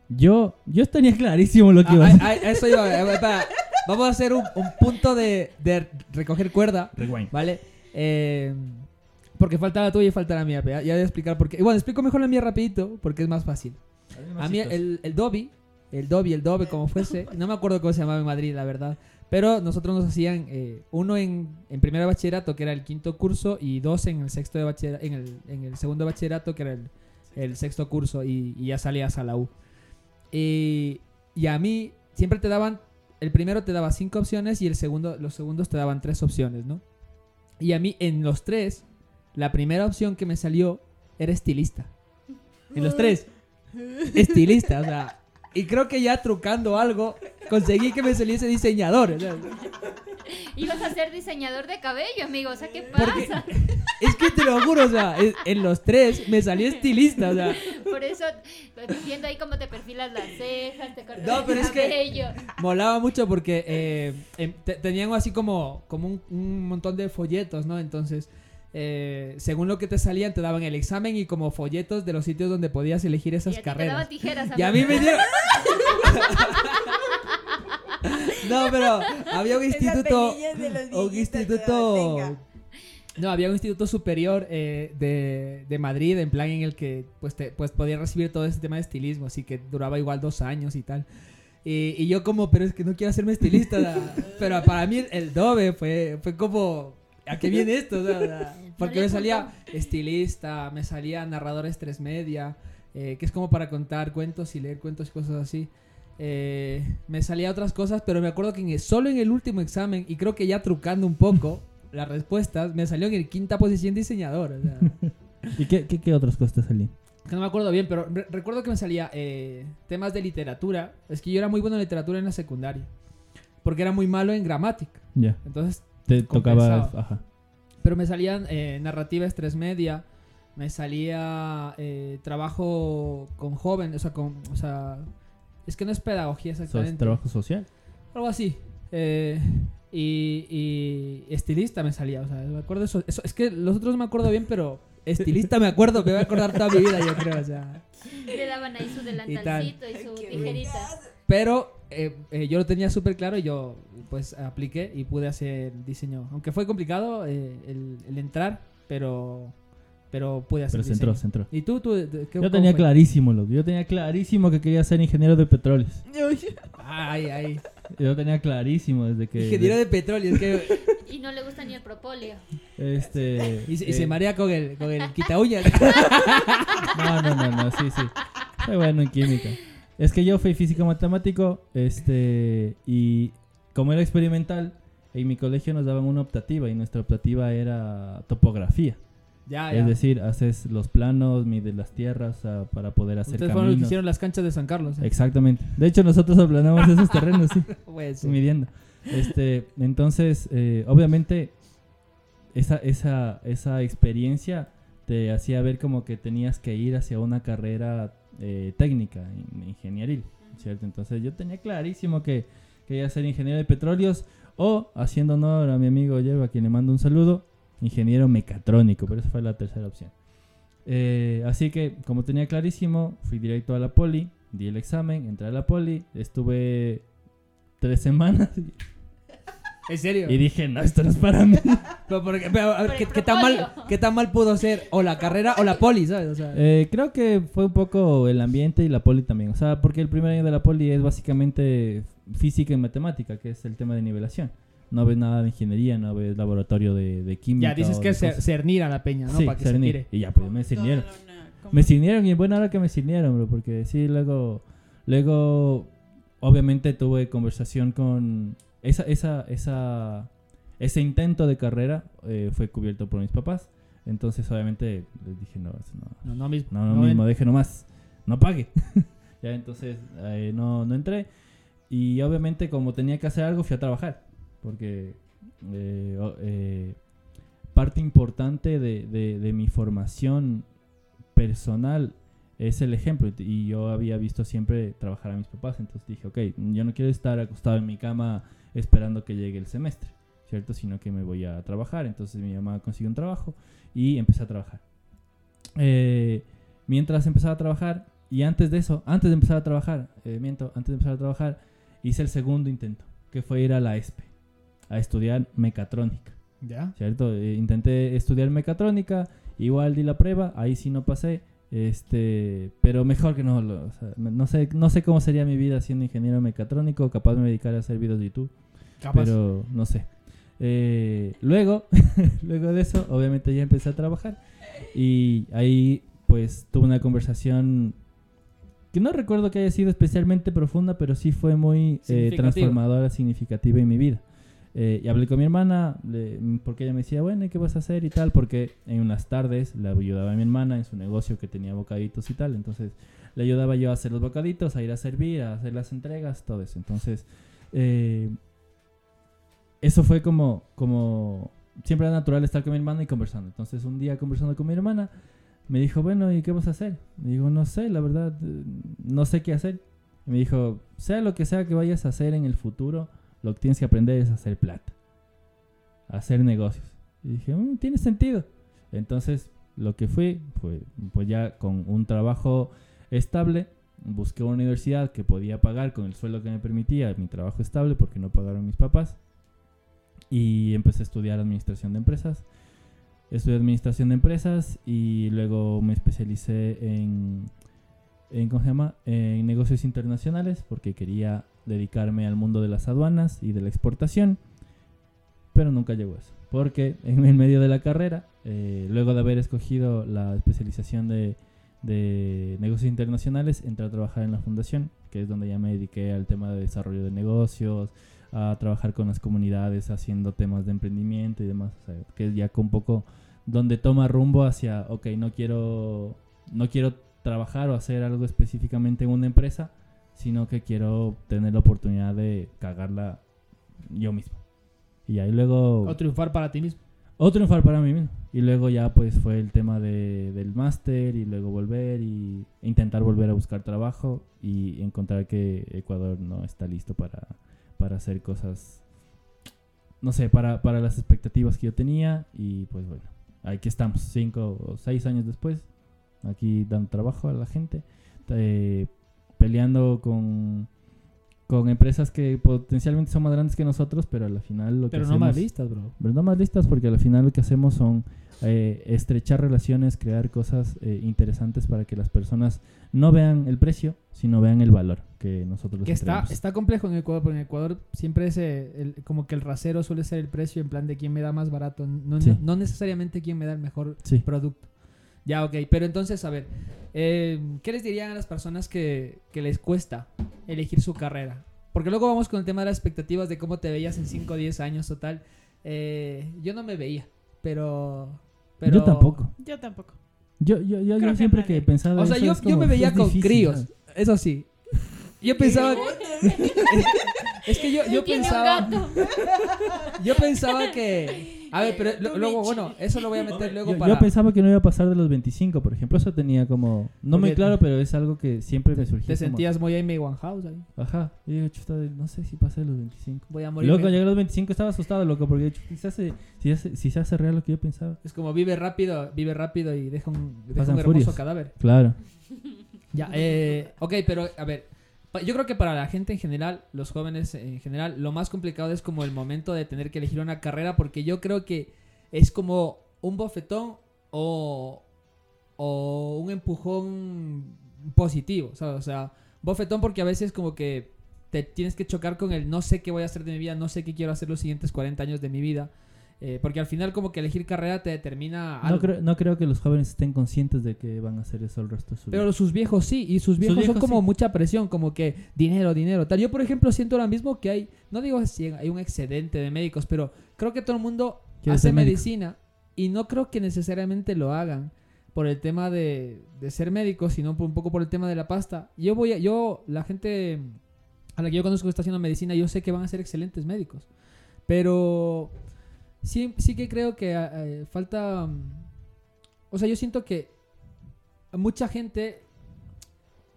Speaker 8: Yo, yo tenía clarísimo lo que
Speaker 10: Ah,
Speaker 8: iba a
Speaker 10: ah,
Speaker 8: hacer.
Speaker 10: ah, eso iba, eh, espera. Vamos a hacer un, un punto de, de recoger cuerda.
Speaker 8: Rewind.
Speaker 10: ¿Vale? Eh, porque falta la tuya y falta la mía. Ya, ya voy a explicar por qué. Y bueno, explico mejor la mía rapidito porque es más fácil. A mí el, el Dobby, el Dobby, el Dobby, como fuese, no me acuerdo cómo se llamaba en Madrid, la verdad. Pero nosotros nos hacían eh, uno en, en primero de bachillerato, que era el quinto curso, y dos en el sexto de bachillerato, en el, en el segundo de bachillerato, que era el, el sexto curso, y, y ya salías a la U. Y, y a mí siempre te daban, el primero te daba cinco opciones y el segundo, los segundos te daban tres opciones, ¿no? Y a mí en los tres, la primera opción que me salió era estilista. En los tres, estilista, o sea, y creo que ya trucando algo, conseguí que me saliese diseñador. o sea,
Speaker 7: Ibas a ser diseñador de cabello, amigo. O sea, ¿qué
Speaker 10: Porque-
Speaker 7: pasa?
Speaker 10: es que te lo juro, o sea, en, los tres me salió estilista, o sea,
Speaker 7: Por eso, viendo ahí cómo te perfilas las cejas, te cortas
Speaker 10: No,
Speaker 7: el
Speaker 10: pero es que-
Speaker 7: cabello.
Speaker 10: molaba mucho porque eh, te- tenían así como, como un, un montón de folletos, ¿no? Entonces, eh, según lo que te salían, te daban el examen y como folletos de los sitios donde podías elegir esas
Speaker 7: Y a ti te
Speaker 10: carreras. Y a mí me dieron... No, pero había un instituto.
Speaker 9: pelillas de los
Speaker 10: Un instituto. No, había un instituto superior eh, de, de Madrid, en plan en el que pues, te, pues podía recibir todo este tema de estilismo, así que duraba igual dos años y tal. Y, y yo como, pero es que no quiero hacerme estilista. pero para mí el, el Dove fue, fue como, ¿a qué viene esto? Da- da- Porque me salía estilista, me salía narradores tres media, eh, que es como para contar cuentos y leer cuentos y cosas así. Eh, me salía otras cosas, pero me acuerdo que en el- solo en el último examen, y creo que ya trucando un poco las respuestas, me salió en el quinta posición diseñador. o sea,
Speaker 8: ¿Y qué, qué, qué otras cosas te salían?
Speaker 10: no me acuerdo bien, pero re- recuerdo que me salía eh, temas de literatura. Es que yo era muy bueno en literatura en la secundaria, porque era muy malo en gramática.
Speaker 8: Ya.
Speaker 10: Entonces,
Speaker 8: Te tocaba. Ajá.
Speaker 10: Pero me salían eh, narrativa estrés media, me salía eh, trabajo con jóvenes, o sea, con, o sea, es que no es pedagogía exactamente.
Speaker 8: trabajo social.
Speaker 10: Algo así. Eh, y, y estilista me salía, o sea, me acuerdo eso, eso. Es que los otros no me acuerdo bien, pero estilista me acuerdo, me voy a acordar toda mi vida, yo creo, o sea.
Speaker 7: Le daban ahí su delantalcito y, su tijerita.
Speaker 10: Pero eh, eh, yo lo tenía súper claro y yo pues apliqué y pude hacer diseño. Aunque fue complicado eh, el, el entrar, pero pero pude hacer
Speaker 8: Pero se
Speaker 10: diseño.
Speaker 8: entró, se entró.
Speaker 10: ¿Y tú? tú qué-
Speaker 8: Yo tenía
Speaker 10: fue?
Speaker 8: clarísimo, loco. Yo tenía clarísimo que quería ser ingeniero de petróleos.
Speaker 10: Ay, ay.
Speaker 8: Yo tenía clarísimo desde que.
Speaker 10: Ingeniero de petróleo, es que...
Speaker 7: Y no le gusta ni el propóleo.
Speaker 8: Este.
Speaker 10: Y, se- y se marea con el, con el quita uñas.
Speaker 8: No, no, no, no, sí, sí. Soy bueno en química. Es que yo fui físico matemático, este, y como era experimental, en mi colegio nos daban una optativa y nuestra optativa era topografía.
Speaker 10: Ya,
Speaker 8: Es decir, haces los planos, mides las tierras ah, para poder hacer
Speaker 10: Ustedes fueron los que
Speaker 8: caminos.
Speaker 10: hicieron las canchas de San Carlos. ¿eh?
Speaker 8: Exactamente. De hecho, nosotros aplanamos esos terrenos, sí.
Speaker 10: Pues, sí.
Speaker 8: Midiendo. Este, entonces, eh, obviamente, esa, esa, esa experiencia te hacía ver como que tenías que ir hacia una carrera eh, técnica, in- ingenieril, ¿cierto? Entonces yo tenía clarísimo que quería ser ingeniero de petróleos o, haciendo honor a mi amigo Yerba, a quien le mando un saludo, ingeniero mecatrónico, pero esa fue la tercera opción. Eh, así que, como tenía clarísimo, fui directo a la poli, di el examen, entré a la poli, estuve tres semanas.
Speaker 10: ¿En serio?
Speaker 8: Y dije, no, esto no es para mí.
Speaker 10: Pero, porque- pero, a ver, ¿qué, qué tan mal, ¿qué tan mal pudo ser o la carrera o la poli, ¿sabes? O sea,
Speaker 8: Eh, creo que fue un poco el ambiente y la poli también. O sea, porque el primer año de la poli es básicamente física y matemática, que es el tema de nivelación. No ves nada de ingeniería, no ves laboratorio de, de química.
Speaker 10: ya dices
Speaker 8: o
Speaker 10: que
Speaker 8: de
Speaker 10: es cer-
Speaker 8: cosas.
Speaker 10: cernir a la peña, ¿no?
Speaker 8: Sí,
Speaker 10: Para que se
Speaker 8: cernir.
Speaker 10: tire.
Speaker 8: Y ya, pues me cirnieron. Me cirnieron y en buena hora que me cirnieron, bro, porque sí, luego, luego, obviamente tuve conversación con esa, esa, esa, ese intento de carrera eh, fue cubierto por mis papás. Entonces, obviamente, les dije, no, eso no,
Speaker 10: No, no mismo.
Speaker 8: no, no
Speaker 10: No
Speaker 8: mismo, deje nomás, no pague. ya, entonces, eh, no, no entré. Y obviamente, como tenía que hacer algo, fui a trabajar. Porque eh, eh, parte importante de, de- de mi formación personal es el ejemplo. Y yo había visto siempre trabajar a mis papás. Entonces dije, ok, yo no quiero estar acostado en mi cama esperando que llegue el semestre, ¿cierto? Sino que me voy a trabajar. Entonces mi mamá consiguió un trabajo y empecé a trabajar. Eh, mientras empezaba a trabajar, y antes de eso, antes de empezar a trabajar, eh, miento, antes de empezar a trabajar, hice el segundo intento, que fue ir a la ESPE, a estudiar mecatrónica.
Speaker 10: Ya.
Speaker 8: ¿Cierto? Eh, intenté estudiar mecatrónica, igual di la prueba, ahí sí no pasé, este, pero mejor que no, lo- o sea, no sé, no sé cómo sería mi vida siendo ingeniero mecatrónico, capaz me dedicara a hacer videos de YouTube,
Speaker 10: Capaz.
Speaker 8: pero no sé. Eh, luego, luego de eso, obviamente ya empecé a trabajar y ahí pues tuve una conversación que no recuerdo que haya sido especialmente profunda, pero sí fue muy eh, transformadora, significativa en mi vida. Eh, y hablé con mi hermana, le- porque ella me decía, bueno, ¿y qué vas a hacer y tal? Porque en las tardes le ayudaba a mi hermana en su negocio que tenía bocaditos y tal. Entonces le ayudaba yo a hacer los bocaditos, a ir a servir, a hacer las entregas, todo eso. Entonces, eh, eso fue como, como, siempre era natural estar con mi hermana y conversando. Entonces un día conversando con mi hermana, me dijo, bueno, ¿y qué vas a hacer? Me digo, no sé, la verdad, no sé qué hacer. Me dijo, sea lo que sea que vayas a hacer en el futuro, lo que tienes que aprender es hacer plata, hacer negocios. Y dije, "Mm, tiene sentido. Entonces, lo que fui fue, pues ya con un trabajo estable, busqué una universidad que podía pagar con el sueldo que me permitía mi trabajo estable, porque no pagaron mis papás. Y empecé a estudiar administración de empresas. Estudié administración de empresas y luego me especialicé en, en, ¿cómo se llama? en negocios internacionales porque quería dedicarme al mundo de las aduanas y de la exportación. Pero nunca llegó eso. Porque en el medio de la carrera, eh, luego de haber escogido la especialización de, de negocios internacionales, entré a trabajar en la fundación, que es donde ya me dediqué al tema de desarrollo de negocios, a trabajar con las comunidades haciendo temas de emprendimiento y demás, o sea, que es ya con un poco donde toma rumbo hacia, ok, no quiero, no quiero trabajar o hacer algo específicamente en una empresa, sino que quiero tener la oportunidad de cagarla yo mismo. Y ahí luego...
Speaker 10: O triunfar para ti mismo.
Speaker 8: O triunfar para mí mismo. Y luego ya pues fue el tema de, del máster y luego volver y intentar volver a buscar trabajo y encontrar que Ecuador no está listo para, para hacer cosas, no sé, para, para las expectativas que yo tenía y pues bueno, aquí estamos, cinco o seis años después, aquí dando trabajo a la gente, eh, peleando con, con empresas que potencialmente son más grandes que nosotros, pero al final lo que
Speaker 10: Pero no más
Speaker 8: hacemos-
Speaker 10: listas, bro.
Speaker 8: pero no más listas porque al final lo que hacemos son eh, estrechar relaciones, crear cosas eh, interesantes para que las personas no vean el precio, sino vean el valor que nosotros
Speaker 10: Que está,
Speaker 8: entregamos.
Speaker 10: está complejo en Ecuador, porque en Ecuador siempre es el- como que el rasero suele ser el precio en plan de quién me da más barato, no,
Speaker 8: Sí.
Speaker 10: no, no necesariamente quién me da el mejor
Speaker 8: Sí.
Speaker 10: producto. Ya, ok, pero entonces, a ver, eh, ¿qué les dirían a las personas que, que les cuesta elegir su carrera? Porque luego vamos con el tema de las expectativas de cómo te veías en 5 o 10 años o tal. Eh, yo no me veía, pero, pero...
Speaker 8: Yo tampoco.
Speaker 9: Yo tampoco.
Speaker 8: Yo, yo, yo, yo
Speaker 9: que
Speaker 8: siempre
Speaker 9: nadie.
Speaker 8: que pensaba
Speaker 10: O sea,
Speaker 8: eso
Speaker 10: yo,
Speaker 8: es
Speaker 10: yo me veía con
Speaker 8: difícil,
Speaker 10: críos,
Speaker 8: ¿sabes?
Speaker 10: eso sí. Yo pensaba... es que yo, yo pensaba... Yo pensaba que... A ver, pero lo- luego, bueno, eso lo voy a meter luego
Speaker 8: Yo,
Speaker 10: para...
Speaker 8: yo pensaba que no iba a pasar de los 25, por ejemplo. Eso tenía como... No muy claro, pero es algo que siempre me surgió.
Speaker 10: Te
Speaker 8: como-
Speaker 10: sentías muy Amy Winehouse ahí.
Speaker 8: Ajá. Y digo, chuta, no sé si pasé de los 25.
Speaker 10: Voy a
Speaker 8: Y
Speaker 10: morir.
Speaker 8: luego cuando llegué a los 25 estaba asustado, loco, porque si se hace, si, hace- si se hace real lo que yo pensaba.
Speaker 10: Es como vive rápido, vive rápido y deja un, deja un hermoso
Speaker 8: furios.
Speaker 10: cadáver.
Speaker 8: Claro.
Speaker 10: Ya, eh, ok, pero a ver, Yo creo que para la gente en general, los jóvenes en general, lo más complicado es como el momento de tener que elegir una carrera, porque yo creo que es como un bofetón o, o un empujón positivo, ¿sabes? O sea, bofetón porque a veces como que te tienes que chocar con el no sé qué voy a hacer de mi vida, no sé qué quiero hacer los siguientes 40 años de mi vida. Eh, porque al final como que elegir carrera te determina algo.
Speaker 8: No creo, no creo que los jóvenes estén conscientes de que van a hacer eso el resto de su vida.
Speaker 10: Pero sus viejos sí, y sus viejos,
Speaker 8: viejos
Speaker 10: son como
Speaker 8: sí.
Speaker 10: mucha presión, como que dinero, dinero, tal. Yo, por ejemplo, siento ahora mismo que hay, no digo si hay un excedente de médicos, pero creo que todo el mundo hace
Speaker 8: médico.
Speaker 10: medicina y no creo que necesariamente lo hagan por el tema de, de ser médico, sino por, un poco por el tema de la pasta. Yo voy a, yo, la gente a la que yo conozco que está haciendo medicina, yo sé que van a ser excelentes médicos. Pero sí, sí que creo que eh, falta... mm, O sea, yo siento que mucha gente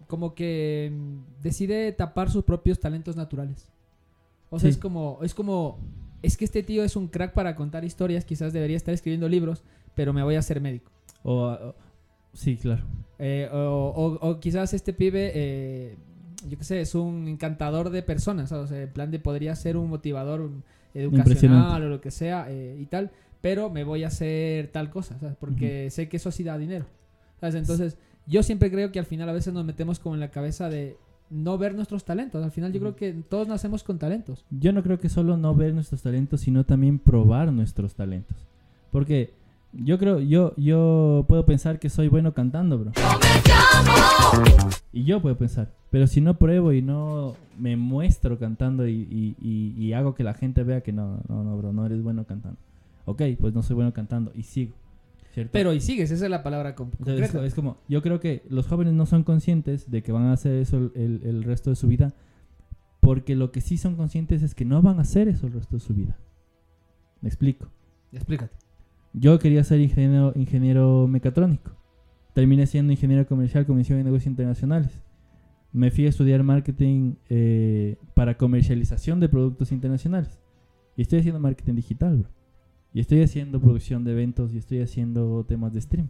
Speaker 10: como que mm, decide tapar sus propios talentos naturales. O sea,
Speaker 8: Sí.
Speaker 10: es como, es como, es que este tío es un crack para contar historias, quizás debería estar escribiendo libros, pero me voy a hacer médico.
Speaker 8: O, o- sí, claro.
Speaker 10: Eh, o, o- o quizás este pibe, eh, yo qué sé, es un encantador de personas, ¿sabes? O sea, en plan de podría ser un motivador educacional o lo que sea eh, y tal, pero me voy a hacer tal cosa, ¿sabes? Porque sé que eso sí da dinero. ¿sabes? Entonces, yo siempre creo que al final a veces nos metemos como en la cabeza de no ver nuestros talentos. Al final yo creo que todos nacemos con talentos.
Speaker 8: Yo no creo que solo no ver nuestros talentos, sino también probar nuestros talentos. Porque yo creo, yo, yo puedo pensar que soy bueno cantando, bro. Y yo puedo pensar. Pero si no pruebo y no me muestro cantando y, y- y- y hago que la gente vea que no, no, no, bro, no eres bueno cantando. Ok, pues no soy bueno cantando y sigo. ¿cierto?
Speaker 10: Pero y sigues, esa es la palabra con-
Speaker 8: es, como, yo creo que los jóvenes no son conscientes de que van a hacer eso el, el- el resto de su vida, porque lo que sí son conscientes es que no van a hacer eso el resto de su vida. Me explico.
Speaker 10: Explícate.
Speaker 8: Yo quería ser ingeniero, ingeniero mecatrónico. Terminé siendo ingeniero comercial, comisión de negocios internacionales. Me fui a estudiar marketing eh, para comercialización de productos internacionales. Y estoy haciendo marketing digital, bro. Y estoy haciendo producción de eventos y estoy haciendo temas de stream.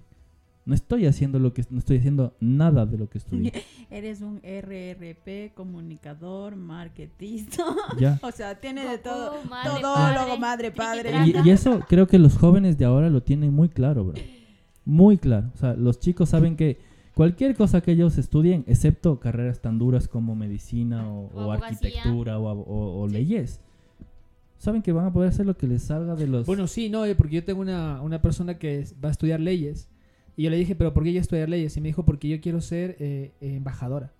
Speaker 8: No estoy haciendo lo que no estoy haciendo nada de lo que estudié.
Speaker 9: Eres un RRP, comunicador, marketista.
Speaker 8: Ya.
Speaker 9: o sea, tiene de todo.
Speaker 7: madre,
Speaker 9: Todólogo,
Speaker 7: padre,
Speaker 9: madre, padre.
Speaker 8: Y, y eso creo que los jóvenes de ahora lo tienen muy claro, bro. Muy claro. O sea, los chicos saben que cualquier cosa que ellos estudien, excepto carreras tan duras como medicina o, o
Speaker 7: abogacía.
Speaker 8: arquitectura o, o- o leyes, saben que van a poder hacer lo que les salga de los...
Speaker 10: Bueno, sí, no, eh, porque yo tengo una, una persona que va a estudiar leyes. Y yo le dije, ¿pero por qué ella estudiar leyes? Y me dijo, porque yo quiero ser eh, eh, embajadora.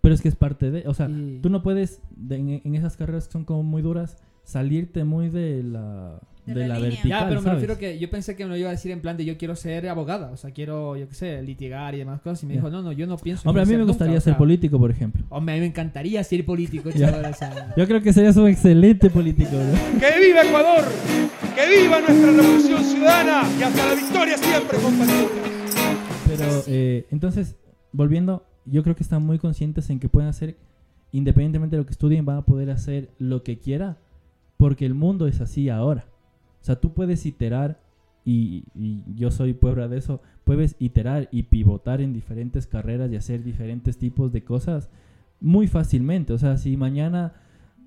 Speaker 8: Pero es que es parte de... O sea,
Speaker 10: Y-
Speaker 8: tú no puedes, de- en, en esas carreras que son como muy duras, salirte muy de la, de la vertical,
Speaker 10: Ya, pero me
Speaker 8: ¿sabes?
Speaker 10: refiero que yo pensé que me lo iba a decir en plan de yo quiero ser abogada. O sea, quiero, yo qué sé, litigar y demás cosas. Y me
Speaker 8: Ya.
Speaker 10: dijo, no, no, yo no pienso.
Speaker 8: Hombre, a mí me gustaría
Speaker 10: nunca", o
Speaker 8: ser
Speaker 10: sea,
Speaker 8: político, por ejemplo.
Speaker 10: Hombre, a mí me encantaría ser político, chaval. o sea.
Speaker 8: Yo creo que serías un excelente político, bro.
Speaker 17: ¡Que viva Ecuador! ¡Que viva nuestra revolución ciudadana! Y hasta la victoria siempre, compañeros.
Speaker 8: Pero eh, entonces, volviendo, yo creo que están muy conscientes en que pueden hacer, independientemente de lo que estudien, van a poder hacer lo que quiera, porque el mundo es así ahora. O sea, tú puedes iterar, y, yo soy prueba de eso, puedes iterar y pivotar en diferentes carreras y hacer diferentes tipos de cosas muy fácilmente. O sea, si mañana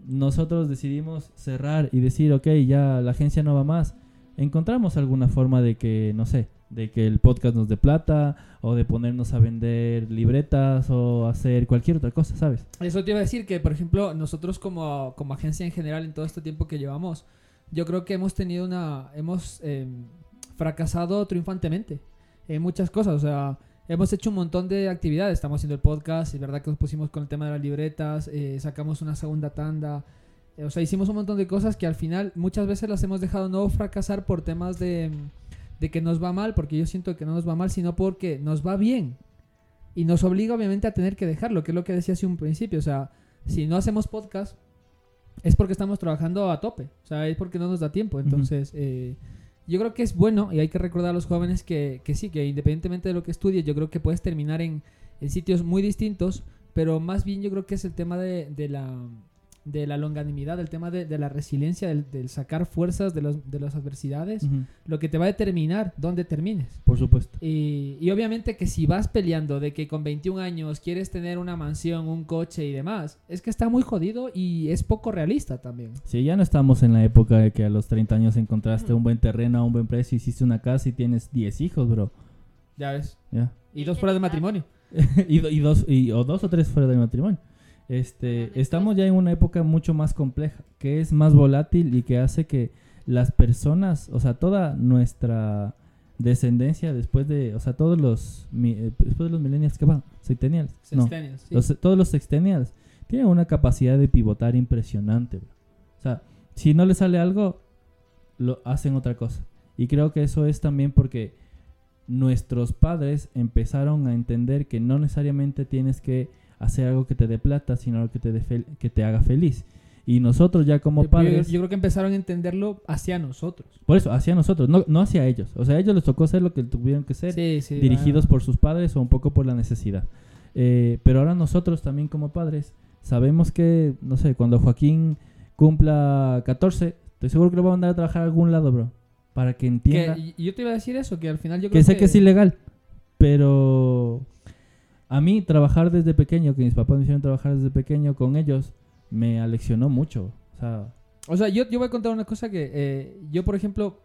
Speaker 8: nosotros decidimos cerrar y decir, ok, ya la agencia no va más, encontramos alguna forma de que, no sé, de que el podcast nos dé plata o de ponernos a vender libretas o hacer cualquier otra cosa, ¿sabes?
Speaker 10: Eso te iba a decir que, por ejemplo, nosotros como, como agencia en general en todo este tiempo que llevamos, yo creo que hemos tenido una... hemos eh, fracasado triunfantemente en muchas cosas. O sea, hemos hecho un montón de actividades. Estamos haciendo el podcast, es verdad que nos pusimos con el tema de las libretas, eh, sacamos una segunda tanda. O sea, hicimos un montón de cosas que al final muchas veces las hemos dejado no fracasar por temas de, de que nos va mal, porque yo siento que no nos va mal, sino porque nos va bien. Y nos obliga obviamente a tener que dejarlo, que es lo que decía hace un principio. O sea, si no hacemos podcast, es porque estamos trabajando a tope. O sea, es porque no nos da tiempo. Entonces, eh, yo creo que es bueno y hay que recordar a los jóvenes que, que sí, que independientemente de lo que estudies, yo creo que puedes terminar en, en sitios muy distintos, pero más bien yo creo que es el tema de, de la de la longanimidad, del tema de, de la resiliencia, del, del sacar fuerzas de, los, de las adversidades, lo que te va a determinar dónde termines.
Speaker 8: Por supuesto.
Speaker 10: Y, y obviamente que si vas peleando de que con 21 años quieres tener una mansión, un coche y demás, es que está muy jodido y es poco realista también.
Speaker 8: Sí, ya no estamos en la época de que a los 30 años encontraste un buen terreno a un buen precio, hiciste una casa y tienes 10 hijos, bro.
Speaker 10: Ya ves.
Speaker 8: Ya.
Speaker 10: Y dos fuera de matrimonio.
Speaker 8: y, do- y dos y, o dos o tres fuera del matrimonio. Este, estamos ya en una época mucho más compleja, que es más volátil y que hace que las personas, o sea, toda nuestra descendencia después de, o sea, todos los mi- eh, después de los millennials que van, no,
Speaker 10: Sextennials, sí.
Speaker 8: los- todos los sextennials tienen una capacidad de pivotar impresionante. bro. O sea, si no les sale algo, lo hacen otra cosa. Y creo que eso es también porque nuestros padres empezaron a entender que no necesariamente tienes que hacer algo que te dé plata, sino algo que te, que te haga feliz. Y nosotros ya como
Speaker 10: yo-
Speaker 8: padres...
Speaker 10: yo creo que empezaron a entenderlo hacia nosotros.
Speaker 8: Por eso, hacia nosotros, no, no hacia ellos. O sea, a ellos les tocó hacer lo que tuvieron que ser,
Speaker 10: Sí, sí,
Speaker 8: dirigidos por sus padres o un poco por la necesidad. Eh, pero ahora nosotros también como padres sabemos que, no sé, cuando Joaquín cumpla 14, estoy seguro que lo va a mandar a trabajar a algún lado, bro. Para que entienda
Speaker 10: Que- yo te iba a decir eso, que al final yo
Speaker 8: que
Speaker 10: creo
Speaker 8: sé que es ilegal, pero a mí trabajar desde pequeño, que mis papás me hicieron trabajar desde pequeño con ellos, me aleccionó mucho. O sea,
Speaker 10: O sea, yo, yo voy a contar una cosa que eh, yo, por ejemplo,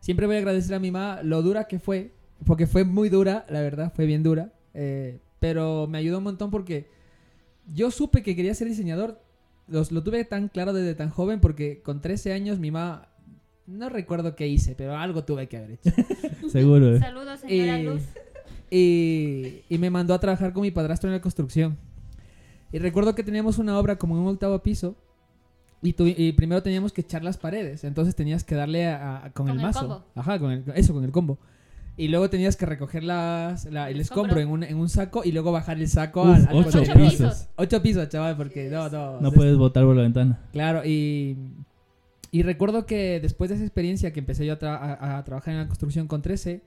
Speaker 10: siempre voy a agradecer a mi mamá lo dura que fue, porque fue muy dura, la verdad, fue bien dura, eh, pero me ayudó un montón porque yo supe que quería ser diseñador, los, lo tuve tan claro desde tan joven porque con 13 años mi mamá, no recuerdo qué hice, pero algo tuve que haber hecho.
Speaker 8: Seguro, eh.
Speaker 7: Saludos, señora Luz.
Speaker 10: Y, y me mandó a trabajar con mi padrastro en la construcción. Y recuerdo que teníamos una obra como en un octavo piso. Y, tu- y primero teníamos que echar las paredes. Entonces tenías que darle a- a- con,
Speaker 7: Con
Speaker 10: el
Speaker 7: el
Speaker 10: mazo.
Speaker 7: combo.
Speaker 10: Ajá, con el- eso, con el combo. Y luego tenías que recoger las, la- el, escombro en un, en un saco y luego bajar el saco
Speaker 8: Uf,
Speaker 10: al, al
Speaker 8: ocho pisos.
Speaker 10: Ocho pisos, chaval, porque no, no.
Speaker 8: no
Speaker 10: de-
Speaker 8: puedes botar por la ventana.
Speaker 10: Claro, y, y recuerdo que después de esa experiencia que empecé yo a, tra- a- a trabajar en la construcción con 13,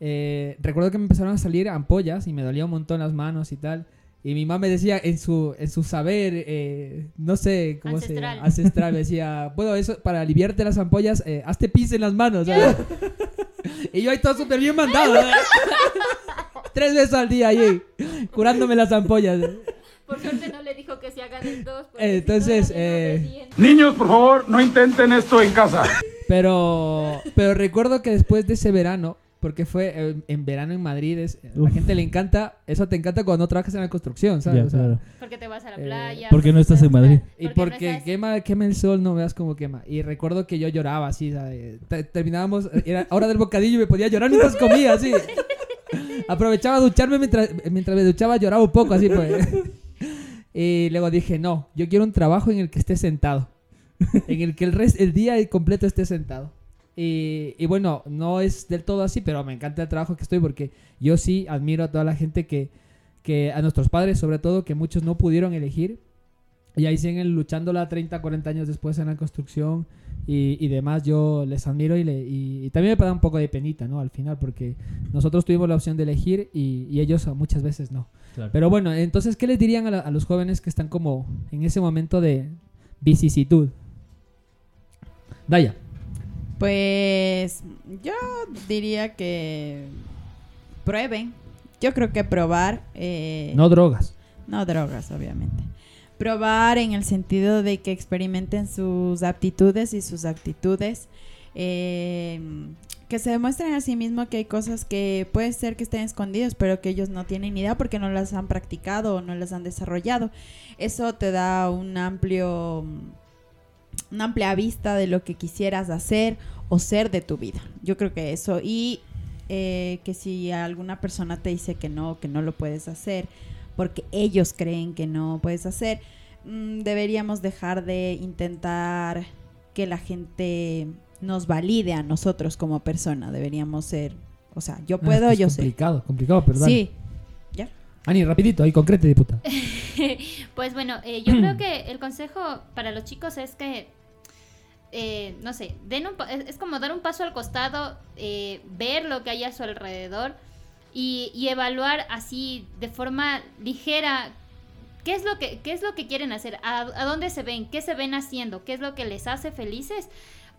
Speaker 10: eh, recuerdo que me empezaron a salir ampollas y me dolía un montón las manos y tal. Y mi mamá me decía en su, en su saber, eh, no sé cómo
Speaker 7: Ancestral.
Speaker 10: se ancestral, me decía, bueno, eso para aliviarte las ampollas, eh, hazte pis en las manos. ¿sabes? y yo ahí todo súper bien mandado. ¿eh? Tres veces al día ahí, curándome las ampollas.
Speaker 7: Por suerte no le dijo que se hagan en dos.
Speaker 10: Entonces,
Speaker 7: si no,
Speaker 10: eh.
Speaker 5: Niños, por favor, no intenten esto en casa.
Speaker 10: Pero, pero recuerdo que después de ese verano, porque fue eh, en verano en Madrid, es, a la gente le encanta, eso te encanta cuando no trabajas en la construcción, ¿sabes?
Speaker 8: Ya,
Speaker 10: O sea,
Speaker 8: claro.
Speaker 7: Porque te vas a la
Speaker 10: eh,
Speaker 7: playa.
Speaker 8: Porque no estás en Madrid.
Speaker 10: Y
Speaker 7: Porque no
Speaker 10: porque
Speaker 7: estás-
Speaker 10: quema, quema el sol, no veas cómo quema. Y recuerdo que yo lloraba así, ¿sabes? Te- terminábamos, era hora del bocadillo y me podía llorar mientras comía, así. Aprovechaba a ducharme mientras, mientras me duchaba, lloraba un poco, así pues. Y luego dije, no, yo quiero un trabajo en el que esté sentado. En el que el, res- el día completo esté sentado. Y, y bueno, no es del todo así, pero me encanta el trabajo que estoy porque yo sí admiro a toda la gente que, que a nuestros padres sobre todo, que muchos no pudieron elegir. Y ahí siguen luchándola 30, 40 años después en la construcción y, y demás. Yo les admiro y, le- y- y también me da un poco de penita, ¿no? Al final, porque nosotros tuvimos la opción de elegir y, ellos muchas veces no.
Speaker 8: Claro.
Speaker 10: Pero bueno, entonces, ¿qué les dirían a, la- a los jóvenes que están como en ese momento de vicisitud? Daya.
Speaker 9: Pues yo diría que prueben. Yo creo que probar. eh,
Speaker 10: No drogas.
Speaker 9: No drogas, obviamente. Probar en el sentido de que experimenten sus aptitudes y sus actitudes. eh, que se demuestren a sí mismos que hay cosas que puede ser que estén escondidas, pero que ellos no tienen idea porque no las han practicado o no las han desarrollado. Eso te da un amplio una amplia vista de lo que quisieras hacer o ser de tu vida. Yo creo que eso. Y eh, que si alguna persona te dice que no, que no lo puedes hacer, porque ellos creen que no puedes hacer, mm, deberíamos dejar de intentar que la gente nos valide a nosotros como persona. Deberíamos ser, o sea, yo
Speaker 10: Ah,
Speaker 9: puedo,
Speaker 10: es
Speaker 9: yo sé.
Speaker 10: complicado, complicado, pero dale.
Speaker 9: Sí. ¿Ya?
Speaker 10: Ani, rapidito, ahí concrete, diputa.
Speaker 7: pues bueno, eh, yo creo que el consejo para los chicos es que, eh, no sé, den un es, es como dar un paso al costado, eh, ver lo que hay a su alrededor y, y evaluar así de forma ligera ¿Qué es lo que, qué es lo que quieren hacer? ¿A, a dónde se ven? ¿Qué se ven haciendo? ¿Qué es lo que les hace felices?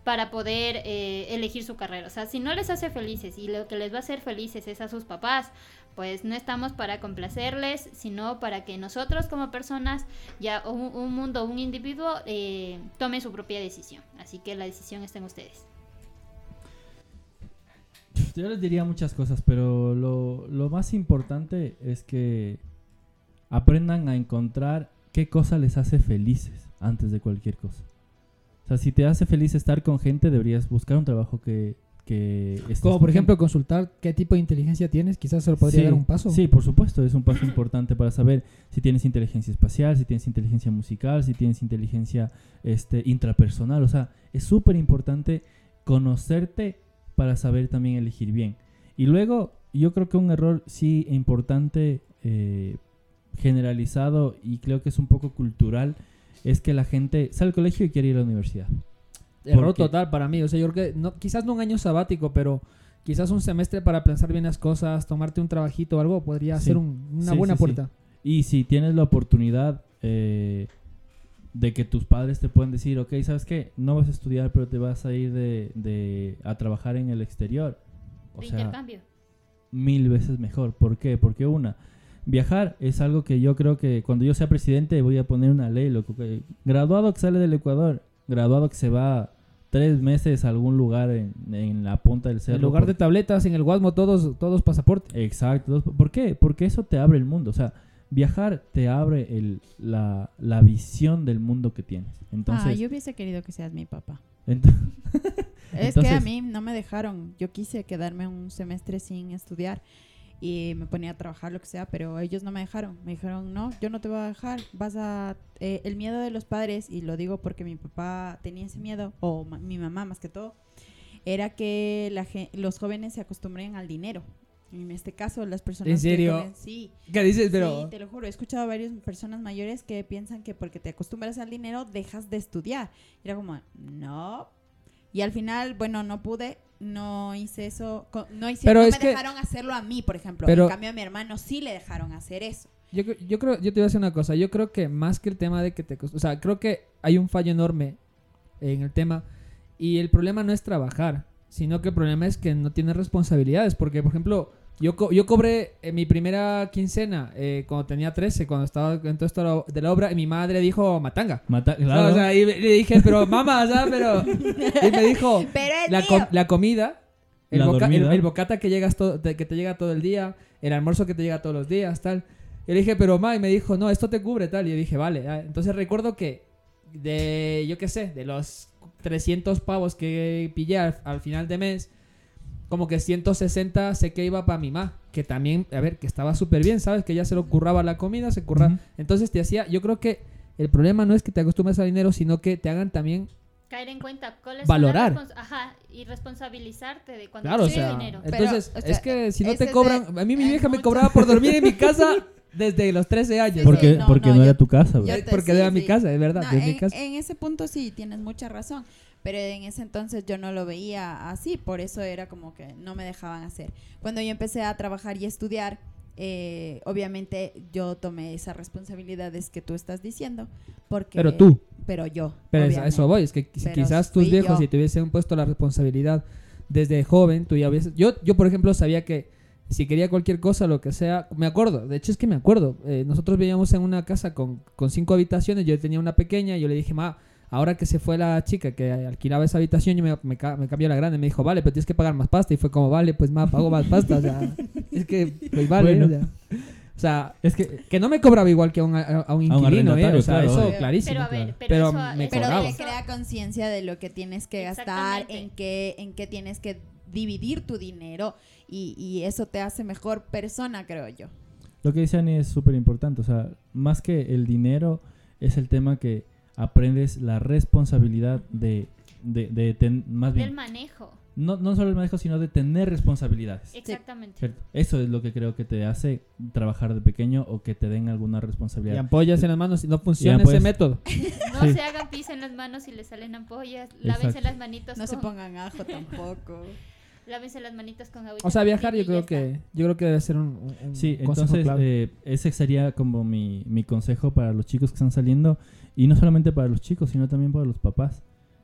Speaker 7: para poder eh, elegir su carrera. O sea, si no les hace felices y lo que les va a hacer felices es a sus papás, pues no estamos para complacerles, sino para que nosotros como personas, ya un, un mundo, un individuo, eh, tome su propia decisión. Así que la decisión está en ustedes.
Speaker 8: Yo les diría muchas cosas, pero lo, lo más importante es que aprendan a encontrar qué cosa les hace felices antes de cualquier cosa. O sea, si te hace feliz estar con gente, deberías buscar un trabajo que... que
Speaker 10: Como por ejemplo consultar qué tipo de inteligencia tienes, quizás se lo podría
Speaker 8: Sí,
Speaker 10: dar un paso.
Speaker 8: Sí, por supuesto, es un paso importante para saber si tienes inteligencia espacial, si tienes inteligencia musical, si tienes inteligencia este, intrapersonal. O sea, es súper importante conocerte para saber también elegir bien. Y luego, yo creo que un error sí importante, eh, generalizado y creo que es un poco cultural, es que la gente sale al colegio y quiere ir a la universidad.
Speaker 10: Error
Speaker 8: Porque-
Speaker 10: total para mí. O sea, yo creo que no, quizás no un año sabático, pero quizás un semestre para pensar bien las cosas, tomarte un trabajito o algo, podría
Speaker 8: Sí.
Speaker 10: ser un- una
Speaker 8: Sí,
Speaker 10: buena
Speaker 8: sí, sí.
Speaker 10: puerta.
Speaker 8: Y si tienes la oportunidad eh, de que tus padres te pueden decir, ok, ¿sabes qué? No vas a estudiar, pero te vas a ir de, de- a trabajar en el exterior. O
Speaker 7: De
Speaker 8: sea,
Speaker 7: intercambio.
Speaker 8: mil veces mejor. ¿Por qué? Porque una, viajar es algo que yo creo que cuando yo sea presidente voy a poner una ley, loco. que graduado que sale del Ecuador, graduado que se va tres meses a algún lugar en, en la punta del cerro.
Speaker 10: En lugar
Speaker 8: por-
Speaker 10: de tabletas, en el Guasmo todos, todos pasaporte.
Speaker 8: Exacto. ¿Por qué? Porque eso te abre el mundo. O sea, viajar te abre el, la, la visión del mundo que tienes. Entonces,
Speaker 9: ah, yo hubiese querido que seas mi papá.
Speaker 8: ent-
Speaker 9: Es que a
Speaker 8: Entonces-
Speaker 9: mí no me dejaron. Yo quise quedarme un semestre sin estudiar y me ponía a trabajar lo que sea, pero ellos no me dejaron. Me dijeron, no, yo no te voy a dejar. Vas a... eh, el miedo de los padres, y lo digo porque mi papá tenía ese miedo, o ma- mi mamá más que todo, era que la los jóvenes se acostumbren al dinero. En este caso, las personas...
Speaker 10: ¿En
Speaker 9: que
Speaker 10: serio?
Speaker 9: comen- sí.
Speaker 10: ¿Qué dices? Pero-
Speaker 9: Sí, te lo juro. He escuchado a varias personas mayores que piensan que porque te acostumbras al dinero, dejas de estudiar. Y era como, no. Y al final, bueno, no pude, no hice eso, no, hice,
Speaker 10: Pero
Speaker 9: no
Speaker 10: es
Speaker 9: me
Speaker 10: que-
Speaker 9: dejaron hacerlo a mí, por ejemplo.
Speaker 10: Pero-
Speaker 9: en cambio, a mi hermano sí le dejaron hacer eso.
Speaker 10: Yo, yo creo, yo te voy a decir una cosa, yo creo que más que el tema de que te... cos- O sea, creo que hay un fallo enorme en el tema y el problema no es trabajar, sino que el problema es que no tienes responsabilidades, porque por ejemplo, yo, co- yo cobré en mi primera quincena eh, cuando tenía 13, cuando estaba en todo esto de la obra, y mi madre dijo matanga.
Speaker 8: Mata- claro.
Speaker 10: O sea, y le dije, pero mamá, sea, pero... Y me dijo,
Speaker 9: Pero
Speaker 10: la,
Speaker 9: mío.
Speaker 10: com- la comida, el,
Speaker 8: La
Speaker 10: boca- el-
Speaker 8: dormida.
Speaker 10: el bocata que, llegas que te llega todo el día, el almuerzo que te llega todos los días, tal. Y le dije, pero ma, y me dijo, no, esto te cubre, tal. Y yo dije, vale. ah. Entonces recuerdo que de, yo qué sé, de los 300 pavos que pillé al, al final de mes, como que 160 sé que iba para mi ma, que también, a ver, que estaba súper bien, ¿sabes? Que ya se lo curraba la comida, se curraba. Entonces te hacía, yo creo que el problema no es que te acostumbres al dinero, sino que te hagan también
Speaker 7: Caer en cuenta cuáles
Speaker 10: Valorar.
Speaker 7: son las respons- Ajá, y responsabilizarte de cuando
Speaker 10: Claro, o sea,
Speaker 7: dinero.
Speaker 10: entonces
Speaker 9: Pero, o
Speaker 10: es que si no te
Speaker 9: es
Speaker 10: cobran,
Speaker 9: de-
Speaker 10: a mí mi
Speaker 9: es
Speaker 10: vieja me cobraba por dormir en mi casa desde los 13 años.
Speaker 9: Sí,
Speaker 8: porque
Speaker 9: sí, no,
Speaker 8: porque
Speaker 9: no,
Speaker 8: no,
Speaker 9: yo-
Speaker 8: era tu casa,
Speaker 9: te-
Speaker 10: porque
Speaker 9: sí,
Speaker 10: era mi casa, es verdad,
Speaker 9: No,
Speaker 10: es mi casa.
Speaker 9: en ese punto sí, tienes mucha razón. Pero en ese entonces yo no lo veía así, por eso era como que no me dejaban hacer. Cuando yo empecé a trabajar y estudiar, eh, obviamente yo tomé esas responsabilidades que tú estás diciendo. Porque,
Speaker 10: Pero tú.
Speaker 9: Pero yo.
Speaker 10: Pero a
Speaker 9: obviamente.
Speaker 10: eso voy, es que
Speaker 9: Pero
Speaker 10: quizás tus viejos
Speaker 9: yo.
Speaker 10: si te hubiesen puesto la responsabilidad desde joven, tú ya hubieses... Yo, yo por ejemplo, sabía que si quería cualquier cosa, lo que sea, me acuerdo, de hecho es que me acuerdo, eh, nosotros vivíamos en una casa con, con cinco habitaciones, yo tenía una pequeña y yo le dije, ma, ahora que se fue la chica que alquilaba esa habitación, yo me, me, me cambió la grande, me dijo, vale, pero tienes que pagar más pasta, y fue como, vale, pues ma, pago más pasta, o sea, es que, pues vale,
Speaker 8: Bueno.
Speaker 10: o sea... O sea, es que, que no me cobraba igual que a un, a, a un inquilino, ¿eh? O sea,
Speaker 8: claro,
Speaker 10: eso
Speaker 8: obvio.
Speaker 10: clarísimo.
Speaker 7: Pero a ver,
Speaker 10: claro.
Speaker 7: pero eso-
Speaker 10: me
Speaker 9: Pero
Speaker 10: cobraba.
Speaker 9: crea conciencia de lo que tienes que gastar, en qué, en qué tienes que dividir tu dinero y, y eso te hace mejor persona, creo yo.
Speaker 8: Lo que dice Ani es súper importante. O sea, más que el dinero, es el tema que aprendes la responsabilidad de, de, de ten- más
Speaker 7: Del
Speaker 8: bien,
Speaker 7: manejo.
Speaker 8: no, no solo el manejo, sino de tener responsabilidades.
Speaker 7: Exactamente.
Speaker 8: ¿cierto? Eso es lo que creo que te hace trabajar de pequeño o que te den alguna
Speaker 10: Y
Speaker 8: responsabilidad.
Speaker 10: ampollas en las manos y no funciona
Speaker 8: ampollas-
Speaker 10: ese método.
Speaker 7: No
Speaker 8: Sí.
Speaker 7: se hagan pis en las manos si les salen ampollas. Lávense
Speaker 8: Exacto.
Speaker 7: las manitos.
Speaker 9: No se pongan ajo tampoco.
Speaker 7: Lávense las manitas con agüita.
Speaker 10: O sea, viajar yo creo
Speaker 7: está.
Speaker 10: que yo creo que debe ser un, un-
Speaker 8: Sí, entonces
Speaker 10: clave.
Speaker 8: eh, ese sería como mi, mi consejo para los chicos que están saliendo y no solamente para los chicos, sino también para los papás.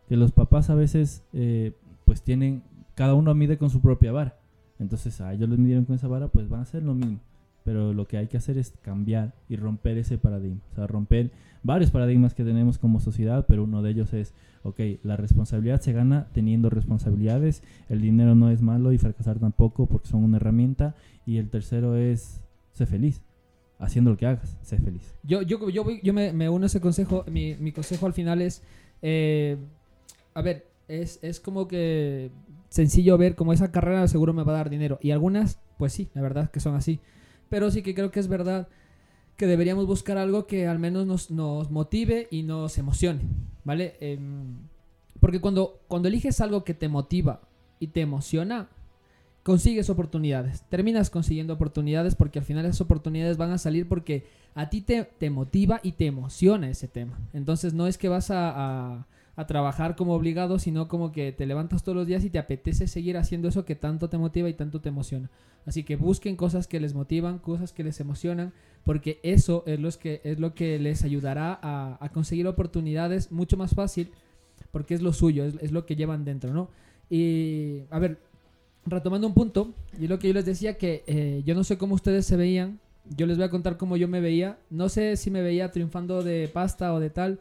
Speaker 8: Que los papás a veces eh, pues tienen, cada uno mide con su propia vara. Entonces a ellos les midieron con esa vara, pues van a hacer lo mismo. Pero lo que hay que hacer es cambiar y romper ese paradigma. O sea, romper varios paradigmas que tenemos como sociedad, pero uno de ellos es, ok, la responsabilidad se gana teniendo responsabilidades, el dinero no es malo y fracasar tampoco porque son una herramienta. Y el tercero es, sé feliz. Haciendo lo que hagas, sé feliz.
Speaker 10: Yo, yo, yo, voy- yo me, uno a ese consejo. Mi, mi consejo al final es. eh, a ver, es, es como que sencillo ver como esa carrera seguro me va a dar dinero. Y algunas, pues sí, la verdad es que son así. Pero sí que creo que es verdad que deberíamos buscar algo que al menos nos, motive y nos emocione. ¿Vale? Em, porque cuando, cuando eliges algo que te motiva y te emociona, consigues oportunidades. Terminas consiguiendo oportunidades porque al final esas oportunidades van a salir porque a ti te, te motiva y te emociona ese tema. Entonces no es que vas a- a trabajar como obligado, sino como que te levantas todos los días y te apetece seguir haciendo eso que tanto te motiva y tanto te emociona. Así que busquen cosas que les motivan, cosas que les emocionan, porque eso es, los que, es lo que les ayudará a, a conseguir oportunidades mucho más fácil, porque es lo suyo, es, lo que llevan dentro, ¿no? Y, a ver, retomando un punto, y lo que yo les decía que eh, yo no sé cómo ustedes se veían, yo les voy a contar cómo yo me veía, no sé si me veía triunfando de pasta o de tal,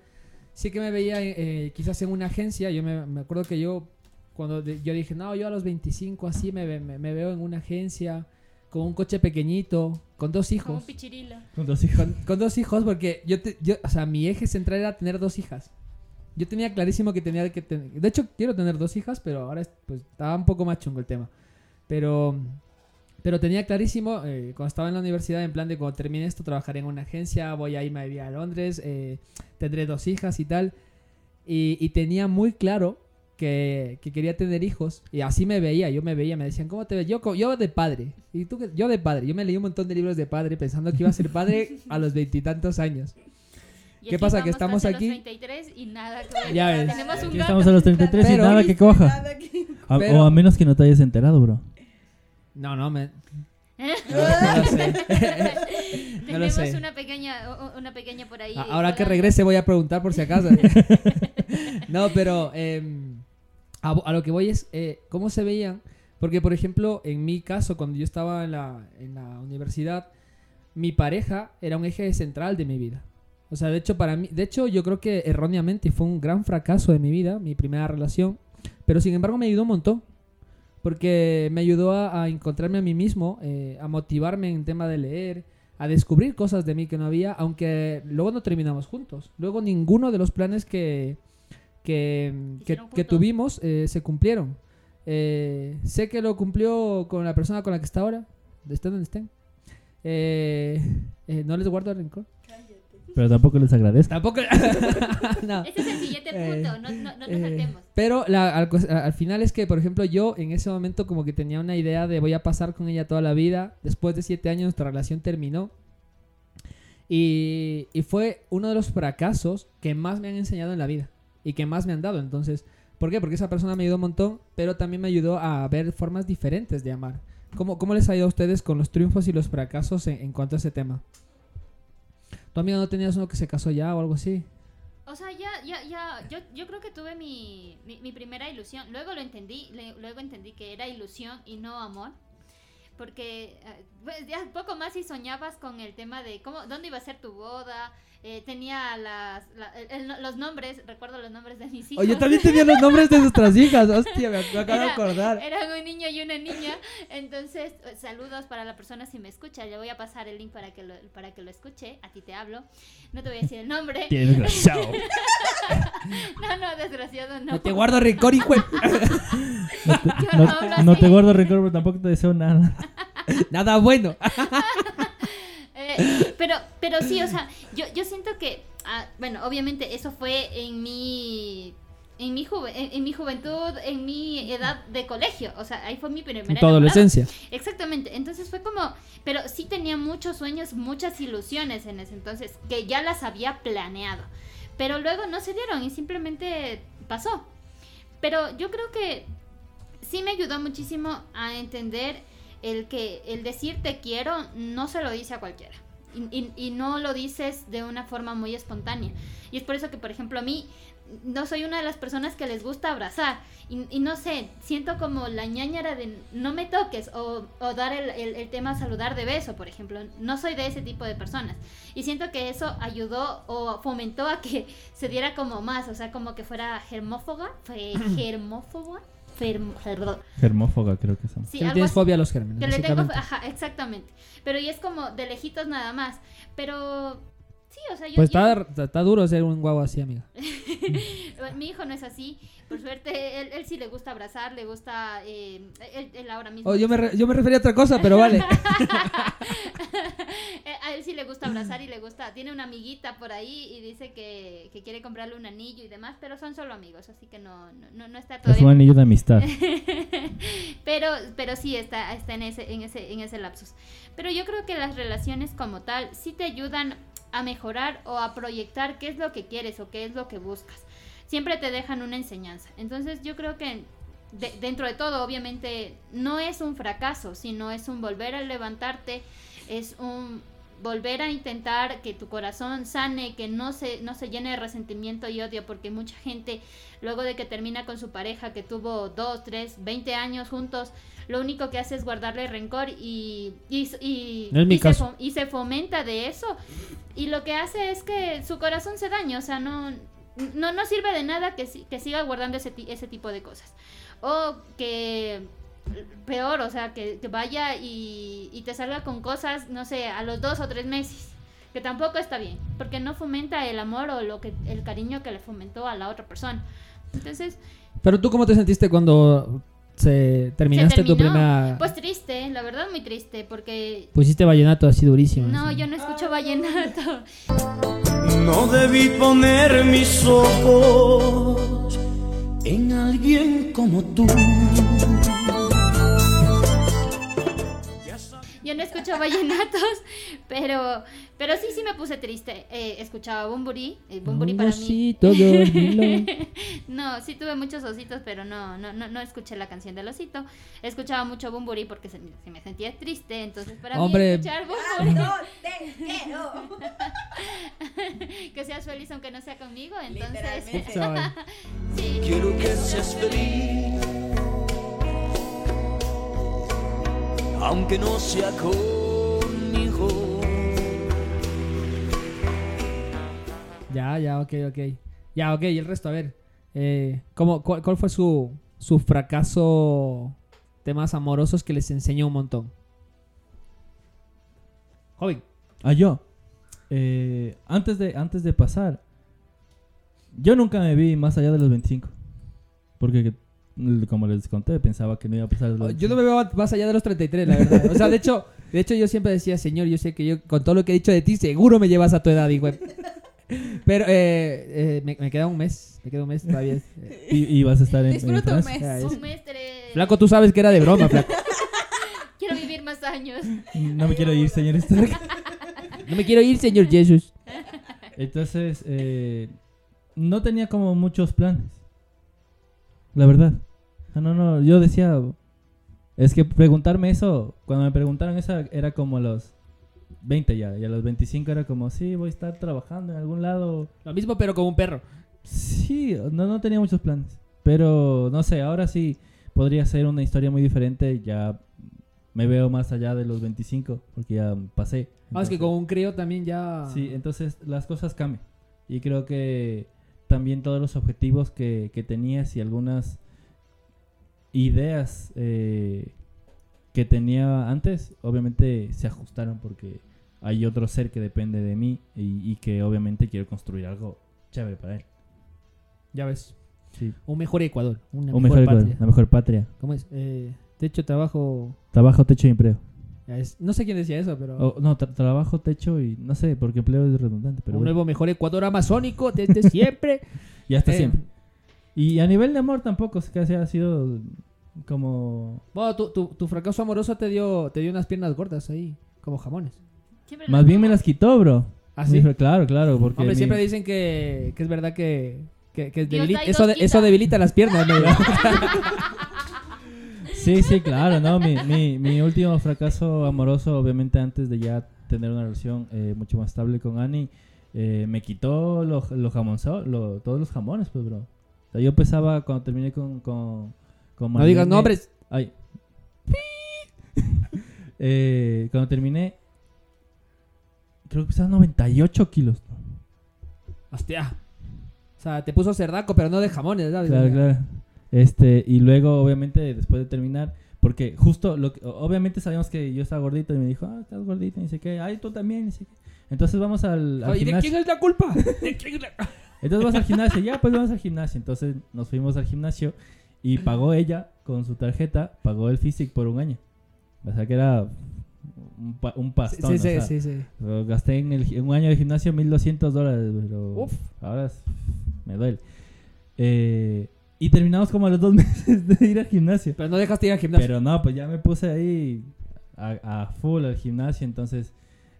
Speaker 10: sí que me veía eh, quizás en una agencia, yo me, me acuerdo que yo cuando de- yo dije, no, yo a los 25 así me, me, me veo en una agencia con un coche pequeñito, con dos
Speaker 7: Como
Speaker 10: hijos.
Speaker 7: un pichirilo.
Speaker 8: Con dos hijos.
Speaker 10: Con, con dos hijos, porque yo, te- yo, o sea, mi eje central era tener dos hijas. Yo tenía clarísimo que tenía que tener. De hecho, quiero tener dos hijas, pero ahora es- pues, estaba un poco más chungo el tema. Pero, pero tenía clarísimo, eh, cuando estaba en la universidad, en plan de cuando termine esto, trabajaré en una agencia, voy a irme a vivir a Londres, eh, tendré dos hijas y tal. Y, y tenía muy claro que, que quería tener hijos. Y así me veía, yo me veía, me decían, ¿cómo te ves? Yo, yo de padre. ¿Y tú qué? Yo de padre. Yo me leí un montón de libros de padre pensando que iba a ser padre a los veintitantos años.
Speaker 7: Y
Speaker 10: ¿Qué pasa? Que estamos
Speaker 7: casi a los
Speaker 10: aquí.
Speaker 7: 33 y nada que.
Speaker 10: Ya ves.
Speaker 7: Tenemos
Speaker 8: Aquí estamos a los 33 y nada que coja.
Speaker 9: Nada que-
Speaker 8: A-
Speaker 10: Pero-
Speaker 8: O a menos que no te hayas enterado, bro.
Speaker 10: No, no, me.
Speaker 7: no
Speaker 10: lo sé. No lo
Speaker 7: Tenemos
Speaker 10: sé.
Speaker 7: una pequeña, una pequeña por ahí.
Speaker 10: A- Ahora que regrese voy a preguntar por si acaso. no, pero em, a, a lo que voy es eh, cómo se veían. Porque, por ejemplo, en mi caso, cuando yo estaba en la, en la universidad, mi pareja era un eje central de mi vida. O sea, de hecho, para mí, de hecho, yo creo que erróneamente fue un gran fracaso de mi vida, mi primera relación. Pero sin embargo, me ayudó un montón. Porque me ayudó a, a encontrarme a mí mismo, eh, a motivarme en tema de leer, a descubrir cosas de mí que no había, aunque luego no terminamos juntos. Luego ninguno de los planes que, que, que- tuvimos eh, se cumplieron. Eh, sé que lo cumplió con la persona con la que está ahora, estén donde estén. No les guardo rencor.
Speaker 8: Pero tampoco les agradezco.
Speaker 10: Tampoco. no.
Speaker 7: Ese es el siguiente
Speaker 10: Eh,
Speaker 7: punto. No, no, no nos
Speaker 10: Eh,
Speaker 7: saltemos.
Speaker 10: pero la- al, final es que, por ejemplo, yo en ese momento como que tenía una idea de voy a pasar con ella toda la vida. Después de siete años nuestra relación terminó. Y, y fue uno de los fracasos que más me han enseñado en la vida. Y que más me han dado. Entonces, ¿por qué? Porque esa persona me ayudó un montón, pero también me ayudó a ver formas diferentes de amar. ¿Cómo, cómo les ha ido a ustedes con los triunfos y los fracasos en, en cuanto a ese tema? ¿Tu amiga no tenías uno que se casó ya o algo así?
Speaker 7: O sea, ya, ya, ya, yo, yo creo que tuve mi, mi, primera ilusión. Luego lo entendí, luego entendí que era ilusión y no amor. Porque eh, pues, ya poco más si soñabas con el tema de cómo, dónde iba a ser tu boda. Eh, tenía las, la- el- el- los nombres, recuerdo los nombres de mis hijos.
Speaker 10: Oye, también tenía los nombres de nuestras hijas. Hostia, me, me acabo de
Speaker 7: Era-
Speaker 10: acordar.
Speaker 7: Eran un niño y una niña. Entonces, eh, saludos para la persona si me escucha. Le voy a pasar el link para que lo, para que lo escuche. A ti te hablo. No te voy a decir el nombre.
Speaker 8: Qué desgraciado.
Speaker 7: no, no, desgraciado no.
Speaker 10: No te guardo rencor, hijo. de-
Speaker 8: No te, no-
Speaker 7: no
Speaker 8: no te guardo rencor, pero tampoco te deseo nada.
Speaker 10: Nada bueno.
Speaker 7: Eh, pero, pero sí, o sea, yo, yo siento que, ah, bueno, obviamente eso fue en mi, en mi, juve- en, en mi juventud, en mi edad de colegio, o sea, ahí fue mi primera
Speaker 10: tu adolescencia.
Speaker 7: Exactamente, entonces fue como, pero sí tenía muchos sueños, muchas ilusiones en ese entonces, que ya las había planeado, pero luego no se dieron y simplemente pasó. Pero yo creo que sí me ayudó muchísimo a entender el que el decir te quiero no se lo dice a cualquiera. Y, y- y no lo dices de una forma muy espontánea. Y es por eso que, por ejemplo, a mí no soy una de las personas que les gusta abrazar. Y, y no sé, siento como la ñañara de no me toques o, o dar el, el- el tema saludar de beso, por ejemplo. No soy de ese tipo de personas. Y siento que eso ayudó o fomentó a que se diera como más, o sea, como que fuera germófoga, fue germófoba. Ferm-
Speaker 8: Germófoga creo que son.
Speaker 7: Sí,
Speaker 10: Que tienes
Speaker 7: así.
Speaker 10: fobia a los gérmenes,
Speaker 7: Que le tengo, ajá, exactamente. Pero y es como de lejitos nada más. Pero sí, o sea, yo.
Speaker 10: Pues
Speaker 7: yo-
Speaker 10: está, está- duro ser un guau así, amiga.
Speaker 7: Mi hijo no es así. Por suerte, él, él sí le gusta abrazar, le gusta. eh, él, él ahora mismo.
Speaker 10: Oh, yo, me re- yo me refería a otra cosa, pero vale.
Speaker 7: Eh, a él sí le gusta abrazar y le gusta. Tiene una amiguita por ahí y dice que, que quiere comprarle un anillo y demás, pero son solo amigos, así que no, no, no, está
Speaker 8: Es
Speaker 7: todavía.
Speaker 8: un anillo de amistad.
Speaker 7: pero, pero sí está, está en ese, en ese, en ese lapsus. Pero yo creo que las relaciones como tal sí te ayudan a mejorar o a proyectar qué es lo que quieres o qué es lo que buscas. Siempre te dejan una enseñanza. Entonces yo creo que de- dentro de todo, obviamente, no es un fracaso, sino es un volver a levantarte, es un volver a intentar que tu corazón sane, que no se, no se llene de resentimiento y odio, porque mucha gente, luego de que termina con su pareja, que tuvo dos, tres, 20 años juntos, lo único que hace es guardarle rencor y, y, y-
Speaker 10: No
Speaker 7: se y se fomenta de eso. Y lo que hace es que su corazón se daña, o sea, no, no, no sirve de nada que, que siga guardando ese, ese tipo de cosas. O que peor, o sea, que, que vaya y, y te salga con cosas, no sé, a los dos o tres meses. Que tampoco está bien, porque no fomenta el amor o lo que el cariño que le fomentó a la otra persona. Entonces,
Speaker 10: Pero tú, ¿cómo te sentiste cuando se terminaste
Speaker 7: se
Speaker 10: tu primera...
Speaker 7: Pues triste, la verdad muy triste, porque
Speaker 10: Pusiste vallenato así durísimo.
Speaker 7: no,
Speaker 10: así.
Speaker 7: yo no escucho vallenato.
Speaker 3: No debí poner mis ojos en alguien como tú.
Speaker 7: Yo no escucho vallenatos, pero pero sí, sí me puse triste. Eh, escuchaba Bumburi, eh, Bumburi para mí. no, sí tuve muchos ositos, pero no, no, no, no escuché la canción del osito. Escuchaba mucho Bumburi porque se, me- se me sentía triste, entonces para
Speaker 10: Hombre.
Speaker 7: mí escuchar Bumburi.
Speaker 9: quiero.
Speaker 7: que seas feliz aunque no sea conmigo, entonces. Sí.
Speaker 3: Quiero que seas feliz, aunque no sea conmigo.
Speaker 10: Ya, ya, ok, ok. Ya, ok, y el resto, a ver. Eh, ¿cómo, cuál, cuál fue su, su fracaso temas amorosos que les enseñó un montón? Joven.
Speaker 8: Ah, yo. Eh, antes, de, antes de pasar, yo nunca me vi más allá de los 25. Porque, como les conté, pensaba que no iba a pasar los
Speaker 10: Yo no me veo más allá de los 33, la verdad. O sea, de hecho, de hecho yo siempre decía, señor, yo sé que yo con todo lo que he dicho de ti, seguro me llevas a tu edad, güey. Pero eh, eh, me, me queda un mes, me queda un mes todavía.
Speaker 8: Y, y vas a estar en, en
Speaker 9: Disfruta un mes.
Speaker 10: Es-
Speaker 7: Un mes, tres.
Speaker 10: Flaco, tú sabes que era de broma, flaco.
Speaker 7: Quiero vivir más años.
Speaker 8: No me quiero ir, señor Stark.
Speaker 10: No me quiero ir, señor Jesús.
Speaker 8: Entonces, eh, no tenía como muchos planes. La verdad. No, no, no. Yo decía. Es que preguntarme eso. Cuando me preguntaron eso, era como a los 20 ya. Y a los 25 era como, sí, voy a estar trabajando en algún lado.
Speaker 10: Lo mismo, pero como un perro.
Speaker 8: Sí, no, no tenía muchos planes. Pero no sé, ahora sí podría ser una historia muy diferente. Ya me veo más allá de los 25, porque ya pasé.
Speaker 10: Ah, es que
Speaker 8: Entonces-
Speaker 10: con un crío también ya.
Speaker 8: Sí, entonces las cosas cambian. Y creo que también todos los objetivos que, que tenías y algunas ideas eh, que tenía antes, obviamente se ajustaron porque hay otro ser que depende de mí y, y que obviamente quiero construir algo chévere para él.
Speaker 10: Ya ves.
Speaker 8: Sí.
Speaker 10: Un mejor Ecuador. Una
Speaker 8: Un
Speaker 10: mejor,
Speaker 8: mejor,
Speaker 10: patria.
Speaker 8: la mejor patria.
Speaker 10: ¿Cómo es? Eh, techo, trabajo.
Speaker 8: Trabajo, techo y empleo.
Speaker 10: Es- no sé quién decía eso, pero.
Speaker 8: No, tra- trabajo, techo y no sé, porque empleo es redundante. Pero
Speaker 10: un
Speaker 8: bueno.
Speaker 10: nuevo mejor Ecuador amazónico desde siempre.
Speaker 8: Y hasta
Speaker 10: Eh,
Speaker 8: siempre. Y a nivel de amor tampoco, que ha sido como...
Speaker 10: Bueno, tu, tu, tu fracaso amoroso te dio, te dio unas piernas gordas ahí, como jamones.
Speaker 8: Más bien me las quitó, bro.
Speaker 10: ¿Ah, sí?
Speaker 8: Dijo, Claro, claro, porque...
Speaker 10: Hombre,
Speaker 8: mi-
Speaker 10: siempre dicen que, que es verdad que, que, debilita- eso, de- eso debilita las piernas. ¿no?
Speaker 8: Sí, sí, claro, no, mi, mi, mi último fracaso amoroso, obviamente antes de ya tener una relación eh, mucho más estable con Annie, eh, me quitó los jamonzo- lo- todos los jamones, pues, bro. O sea, yo pesaba cuando terminé con... con, con
Speaker 10: No digas nombres.
Speaker 8: Ay. Eh, cuando terminé, creo que pesaba 98 kilos.
Speaker 10: Hostia. O sea, te puso cerdaco, pero no de jamones, ¿sabes?
Speaker 8: Claro, claro. Este, y luego, obviamente, después de terminar, porque justo, lo que- obviamente sabíamos que yo estaba gordito y me dijo, ah, estás gordito, y dice que, ay, tú también, y dice que. Entonces vamos al, al
Speaker 10: ¿de
Speaker 8: gimnasio.
Speaker 10: quién es la culpa? ¿De quién es la-
Speaker 8: Entonces vas al gimnasio, ya, pues vamos al gimnasio. Entonces nos fuimos al gimnasio y pagó ella con su tarjeta, pagó el Physic por un año. O sea que era un, pa- un pastón.
Speaker 10: Sí,
Speaker 8: o
Speaker 10: sí,
Speaker 8: sea,
Speaker 10: sí, sí.
Speaker 8: lo Gasté en, el, en un año de gimnasio 1200 dólares, pero
Speaker 10: Uf.
Speaker 8: ahora me duele. Eh, y terminamos como a los dos meses de ir al gimnasio.
Speaker 10: Pero no dejaste ir al gimnasio.
Speaker 8: Pero no, pues ya me puse ahí a, a full al gimnasio, entonces...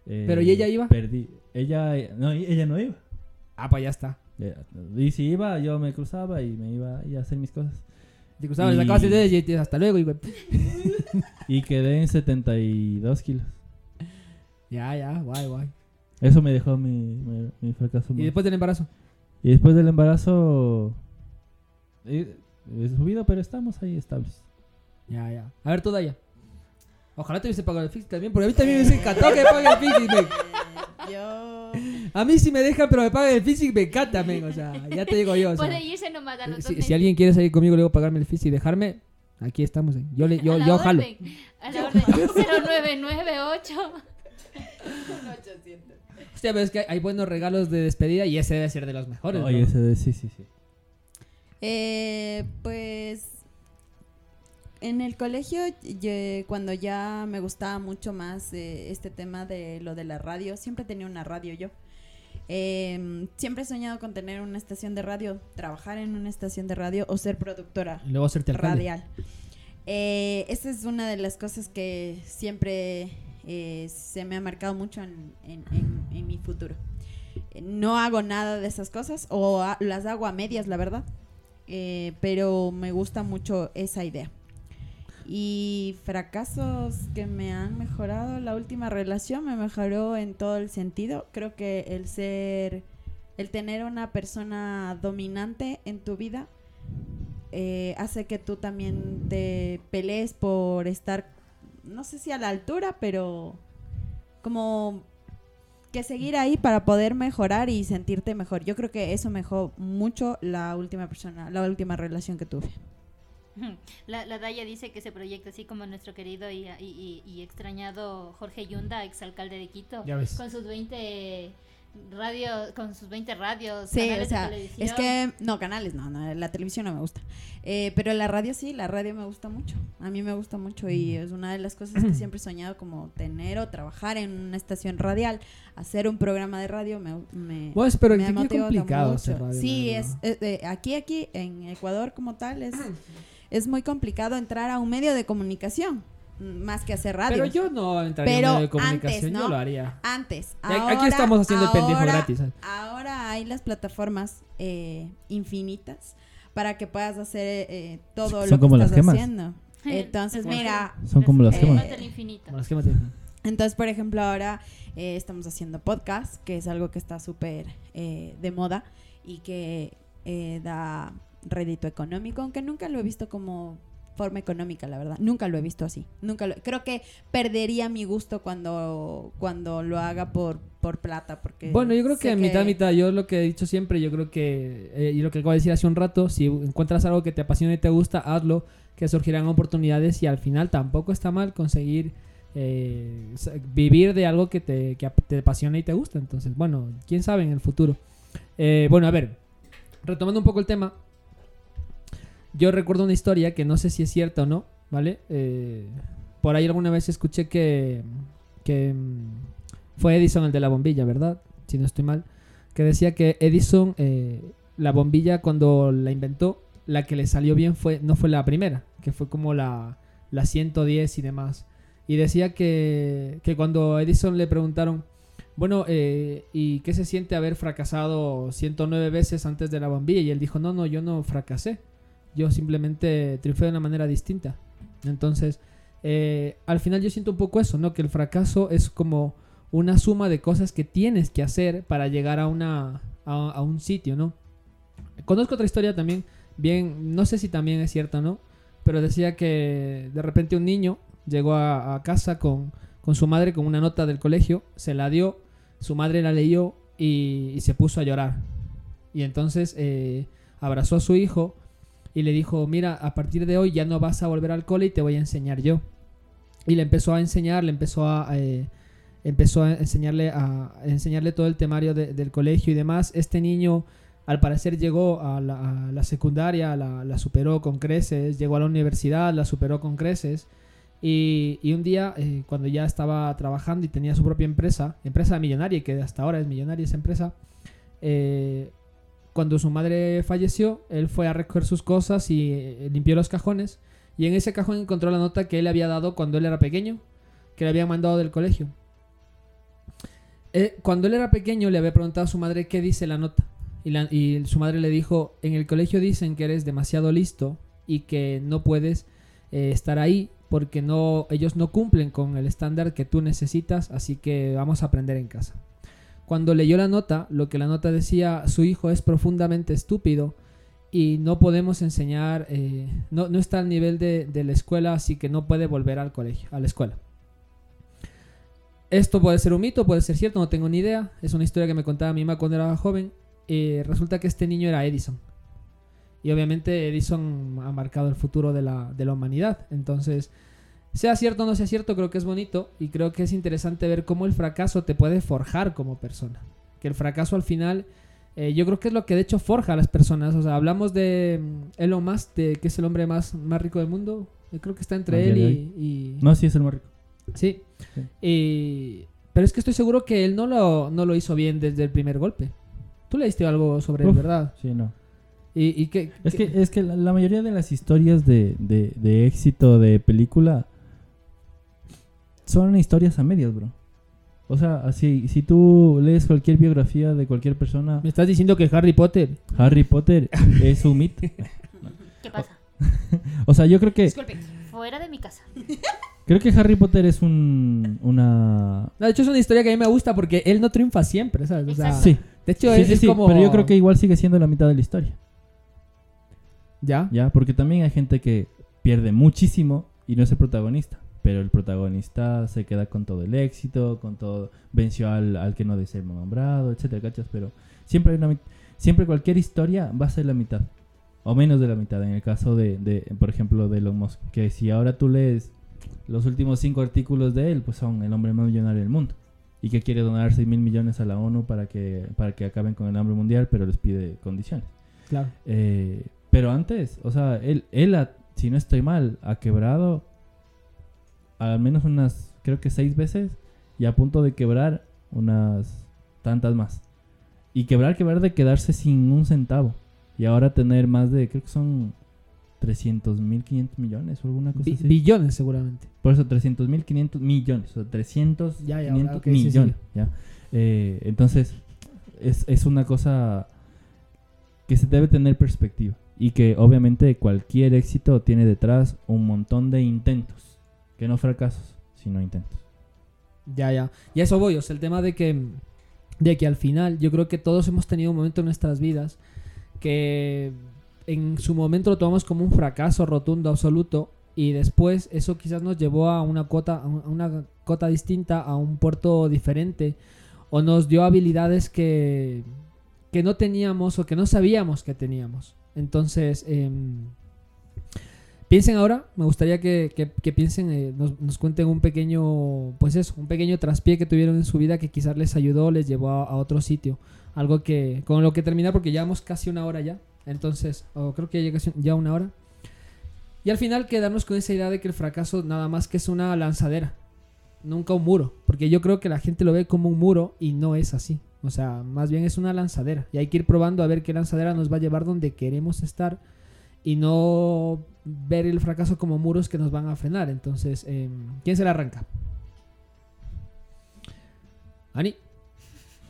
Speaker 8: eh,
Speaker 10: ¿Pero y ella iba?
Speaker 8: Perdí. Ella no, ella no iba.
Speaker 10: Ah, pues ya está.
Speaker 8: Y si iba, yo me cruzaba y me iba a hacer mis cosas.
Speaker 10: Te cruzabas,
Speaker 8: Y-
Speaker 10: le sacabas y te- hasta luego, y güey.
Speaker 8: Y quedé en 72 kilos.
Speaker 10: Ya, ya, guay, guay.
Speaker 8: Eso me dejó mi, mi, mi fracaso.
Speaker 10: ¿Y después del embarazo?
Speaker 8: Y después del embarazo... He, he subido, pero estamos ahí estables.
Speaker 10: Ya, ya. A ver, tú, Daya. Ojalá te hubiese pagado el fix también, porque a mí también me hubiese encantado que me pague el fix. men.
Speaker 9: Yo.
Speaker 10: A mí sí me dejan, pero me pagan el fix me encanta, men. O sea, ya te digo yo. o sea,
Speaker 7: Puede irse nomás a los dos
Speaker 10: si, si alguien quiere salir conmigo, luego pagarme el fix y dejarme, aquí estamos. eh. Yo, le, yo,
Speaker 7: A la
Speaker 10: yo jalo.
Speaker 7: orden, A la orden 0998.
Speaker 10: Hostia, pero es que hay buenos regalos de despedida y ese debe ser de los mejores.
Speaker 8: Oye,
Speaker 10: ¿no?
Speaker 8: ese de- sí, sí, sí.
Speaker 9: Eh, pues en el colegio, cuando ya me gustaba mucho más eh, este tema de lo de la radio, siempre tenía una radio yo. Eh, siempre he soñado con tener una estación de radio, trabajar en una estación de radio o ser productora
Speaker 10: Y luego hacerte
Speaker 9: radial. Eh, esa es una de las cosas que siempre eh, se me ha marcado mucho en, en- en- en mi futuro. No hago nada de esas cosas o a- las hago a medias, la verdad. Eh, pero me gusta mucho esa idea. Y fracasos que me han mejorado, la última relación me mejoró en todo el sentido. Creo que el ser, el tener una persona dominante en tu vida eh, hace que tú también te pelees por estar, no sé si a la altura, pero como que seguir ahí para poder mejorar y sentirte mejor. Yo creo que eso mejoró mucho la última persona, la última relación que tuve.
Speaker 7: La, la Daya dice que se proyecta así como nuestro querido y, y- y- y extrañado Jorge Yunda, exalcalde de Quito,
Speaker 9: Ya ves.
Speaker 7: con sus 20 radios, con sus 20 radios,
Speaker 9: Sí,
Speaker 7: canales
Speaker 9: o sea,
Speaker 7: de televisión.
Speaker 9: es que no, canales, no, no, la televisión no me gusta. Eh, pero la radio sí, la radio me gusta mucho. A mí me gusta mucho y es una de las cosas que siempre he soñado como tener o trabajar en una estación radial, hacer un programa de radio me, me
Speaker 10: Pues, pero
Speaker 9: me
Speaker 10: aquí es complicado
Speaker 9: mucho.
Speaker 10: radio,
Speaker 9: Sí, es eh, eh, aquí aquí en Ecuador como tal es es muy complicado entrar a un medio de comunicación más que hacer radio.
Speaker 10: Pero yo no entraría en
Speaker 9: Pero
Speaker 10: un medio de comunicación,
Speaker 9: antes,
Speaker 10: yo
Speaker 9: ¿no?
Speaker 10: lo haría.
Speaker 9: Antes.
Speaker 10: Aquí estamos haciendo el pendejo gratis, ¿sabes?
Speaker 9: Ahora hay las plataformas eh, infinitas para que puedas hacer eh, todo
Speaker 8: Son
Speaker 9: lo que
Speaker 8: como las
Speaker 9: estás
Speaker 8: gemas.
Speaker 9: haciendo. Entonces, mira.
Speaker 8: Son como las
Speaker 9: eh,
Speaker 8: gemas.
Speaker 7: del infinito.
Speaker 10: Como las gemas del infinito.
Speaker 9: Entonces, por ejemplo, ahora eh, estamos haciendo podcast, que es algo que está súper eh, de moda y que eh, da rédito económico, aunque nunca lo he visto como forma económica, la verdad. Nunca lo he visto así. Nunca lo, creo que perdería mi gusto cuando, cuando lo haga por, por plata, porque
Speaker 10: Bueno, yo creo
Speaker 9: sé
Speaker 10: que mitad, mitad. Yo lo que he dicho siempre, yo creo que, eh, y lo que acabo de decir hace un rato, si encuentras algo que te apasiona y te gusta, hazlo, que surgirán oportunidades y al final tampoco está mal conseguir eh, vivir de algo que te, que te apasiona y te gusta. Entonces, bueno, quién sabe en el futuro. Eh, bueno, a ver, retomando un poco el tema, yo recuerdo una historia que no sé si es cierta o no, ¿vale? Eh, por ahí alguna vez escuché que, que mm, fue Edison el de la bombilla, ¿verdad? Si no estoy mal. Que decía que Edison, eh, la bombilla cuando la inventó, la que le salió bien fue no fue la primera, que fue como la, la 110 y demás. Y decía que, que cuando Edison le preguntaron, bueno, eh, ¿y qué se siente haber fracasado 109 veces antes de la bombilla? Y él dijo, no, no, yo no fracasé. Yo simplemente triunfé de una manera distinta. Entonces, eh, al final yo siento un poco eso, ¿no? Que el fracaso es como una suma de cosas que tienes que hacer para llegar a, una, a, un sitio, ¿no? Conozco otra historia también, bien, no sé si también es cierta no, pero decía que de repente un niño llegó a, casa con, con su madre con una nota del colegio, se la dio, su madre la leyó y, y se puso a llorar. Y entonces eh, abrazó a su hijo y le dijo, mira, a partir de hoy ya no vas a volver al cole y te voy a enseñar yo. Y le empezó a enseñar, le empezó a... eh, empezó a enseñarle a, enseñarle todo el temario de- del colegio y demás. Este niño al parecer llegó a la, secundaria, la, superó con creces, llegó a la universidad, la superó con creces. Y, y un día, eh, cuando ya estaba trabajando y tenía su propia empresa, empresa millonaria, que hasta ahora es millonaria esa empresa, eh, cuando su madre falleció, él fue a recoger sus cosas y eh, limpió los cajones. Y en ese cajón encontró la nota que él había dado cuando él era pequeño, que le habían mandado del colegio. Eh, cuando él era pequeño le había preguntado a su madre qué dice la nota. Y su madre le dijo, en el colegio dicen que eres demasiado listo y que no puedes eh, estar ahí porque no, ellos no cumplen con el estándar que tú necesitas, así que vamos a aprender en casa. Cuando leyó la nota, lo que la nota decía, su hijo es profundamente estúpido y no podemos enseñar, eh, no, no está al nivel de, de la escuela, así que no puede volver al colegio, a la escuela. Esto puede ser un mito, puede ser cierto, no tengo ni idea. Es una historia que me contaba mi mamá cuando era joven. Eh, resulta que este niño era Edison. Y obviamente Edison ha marcado el futuro de la, de la humanidad. Entonces, sea cierto o no sea cierto, creo que es bonito y creo que es interesante ver cómo el fracaso te puede forjar como persona. Que el fracaso al final, eh, yo creo que es lo que de hecho forja a las personas. O sea, hablamos de mm, Elon Musk, de, que es el hombre más, más rico del mundo. Yo creo que está entre él y,
Speaker 8: No, sí es el más rico.
Speaker 10: Sí.
Speaker 8: Sí.
Speaker 10: Y- pero es que estoy seguro que él no lo, no lo hizo bien desde el primer golpe. Tú leíste algo sobre él,
Speaker 8: Uf,
Speaker 10: ¿verdad?
Speaker 8: Sí, no.
Speaker 10: Y, y que,
Speaker 8: Es que, es que la, la mayoría de las historias de, de, de éxito de película son historias a medias, bro. O sea, así, si tú lees cualquier biografía de cualquier persona,
Speaker 10: me estás diciendo que Harry Potter.
Speaker 8: Harry Potter es un mito.
Speaker 7: ¿Qué pasa?
Speaker 8: O sea, yo creo que
Speaker 7: Disculpe, fuera de mi casa.
Speaker 8: creo que Harry Potter es un una
Speaker 10: No, de hecho, es una historia que a mí me gusta porque él no triunfa siempre, ¿sabes? O sea,
Speaker 8: sí.
Speaker 10: De hecho,
Speaker 8: Sí,
Speaker 10: es,
Speaker 8: sí,
Speaker 10: es
Speaker 8: sí,
Speaker 10: como.
Speaker 8: pero yo creo que igual sigue siendo la mitad de la historia.
Speaker 10: ¿Ya?
Speaker 8: Ya, porque también hay gente que pierde muchísimo y no es el protagonista. Pero el protagonista se queda con todo el éxito, con todo. Venció al, al que no debe ser nombrado, etcétera, ¿cachas? Pero siempre hay una Siempre cualquier historia va a ser la mitad. O menos de la mitad. En el caso de, de, por ejemplo, de Elon Musk. Que si ahora tú lees los últimos cinco artículos de él, pues son el hombre más millonario del mundo. Y que quiere donar 6 mil millones a la ONU para que, para que acaben con el hambre mundial, pero les pide condiciones.
Speaker 10: Claro.
Speaker 8: Eh, pero antes, o sea, él, él ha- si no estoy mal, ha quebrado al menos unas, creo que seis veces y a punto de quebrar unas tantas más. Y quebrar, quebrar de quedarse sin un centavo. Y ahora tener más de, creo que son 300 mil 500 millones o alguna cosa así.
Speaker 10: billones, seguramente.
Speaker 8: Por eso 300 mil 500 millones, o 300
Speaker 10: Ya, ya,
Speaker 8: 500
Speaker 10: ok, sí,
Speaker 8: millones.
Speaker 10: sí.
Speaker 8: ¿ya? Eh, entonces, es, es una cosa que se debe tener perspectiva. Y que obviamente cualquier éxito tiene detrás un montón de intentos. Que no fracasos, sino intentos.
Speaker 10: Ya, ya. Y a eso voy, o sea, el tema de que, de que al final yo creo que todos hemos tenido un momento en nuestras vidas que en su momento lo tomamos como un fracaso rotundo, absoluto, y después eso quizás nos llevó a una cota, a un- a una cota distinta, a un puerto diferente, o nos dio habilidades que, que no teníamos o que no sabíamos que teníamos. Entonces, em, Piensen ahora, me gustaría que, que- piensen, eh, nos, nos cuenten un pequeño, pues eso, un pequeño traspié que tuvieron en su vida que quizás les ayudó, les llevó a, otro sitio. Algo que, con lo que terminar, porque llevamos casi una hora ya. Entonces, o creo que ya ya una hora. Y al final quedarnos con esa idea de que el fracaso nada más que es una lanzadera, nunca un muro. Porque yo creo que la gente lo ve como un muro y no es así. O sea, más bien es una lanzadera. Y hay que ir probando a ver qué lanzadera nos va a llevar donde queremos estar y no ver el fracaso como muros que nos van a frenar. Entonces, eh, ¿quién se la arranca? Ani.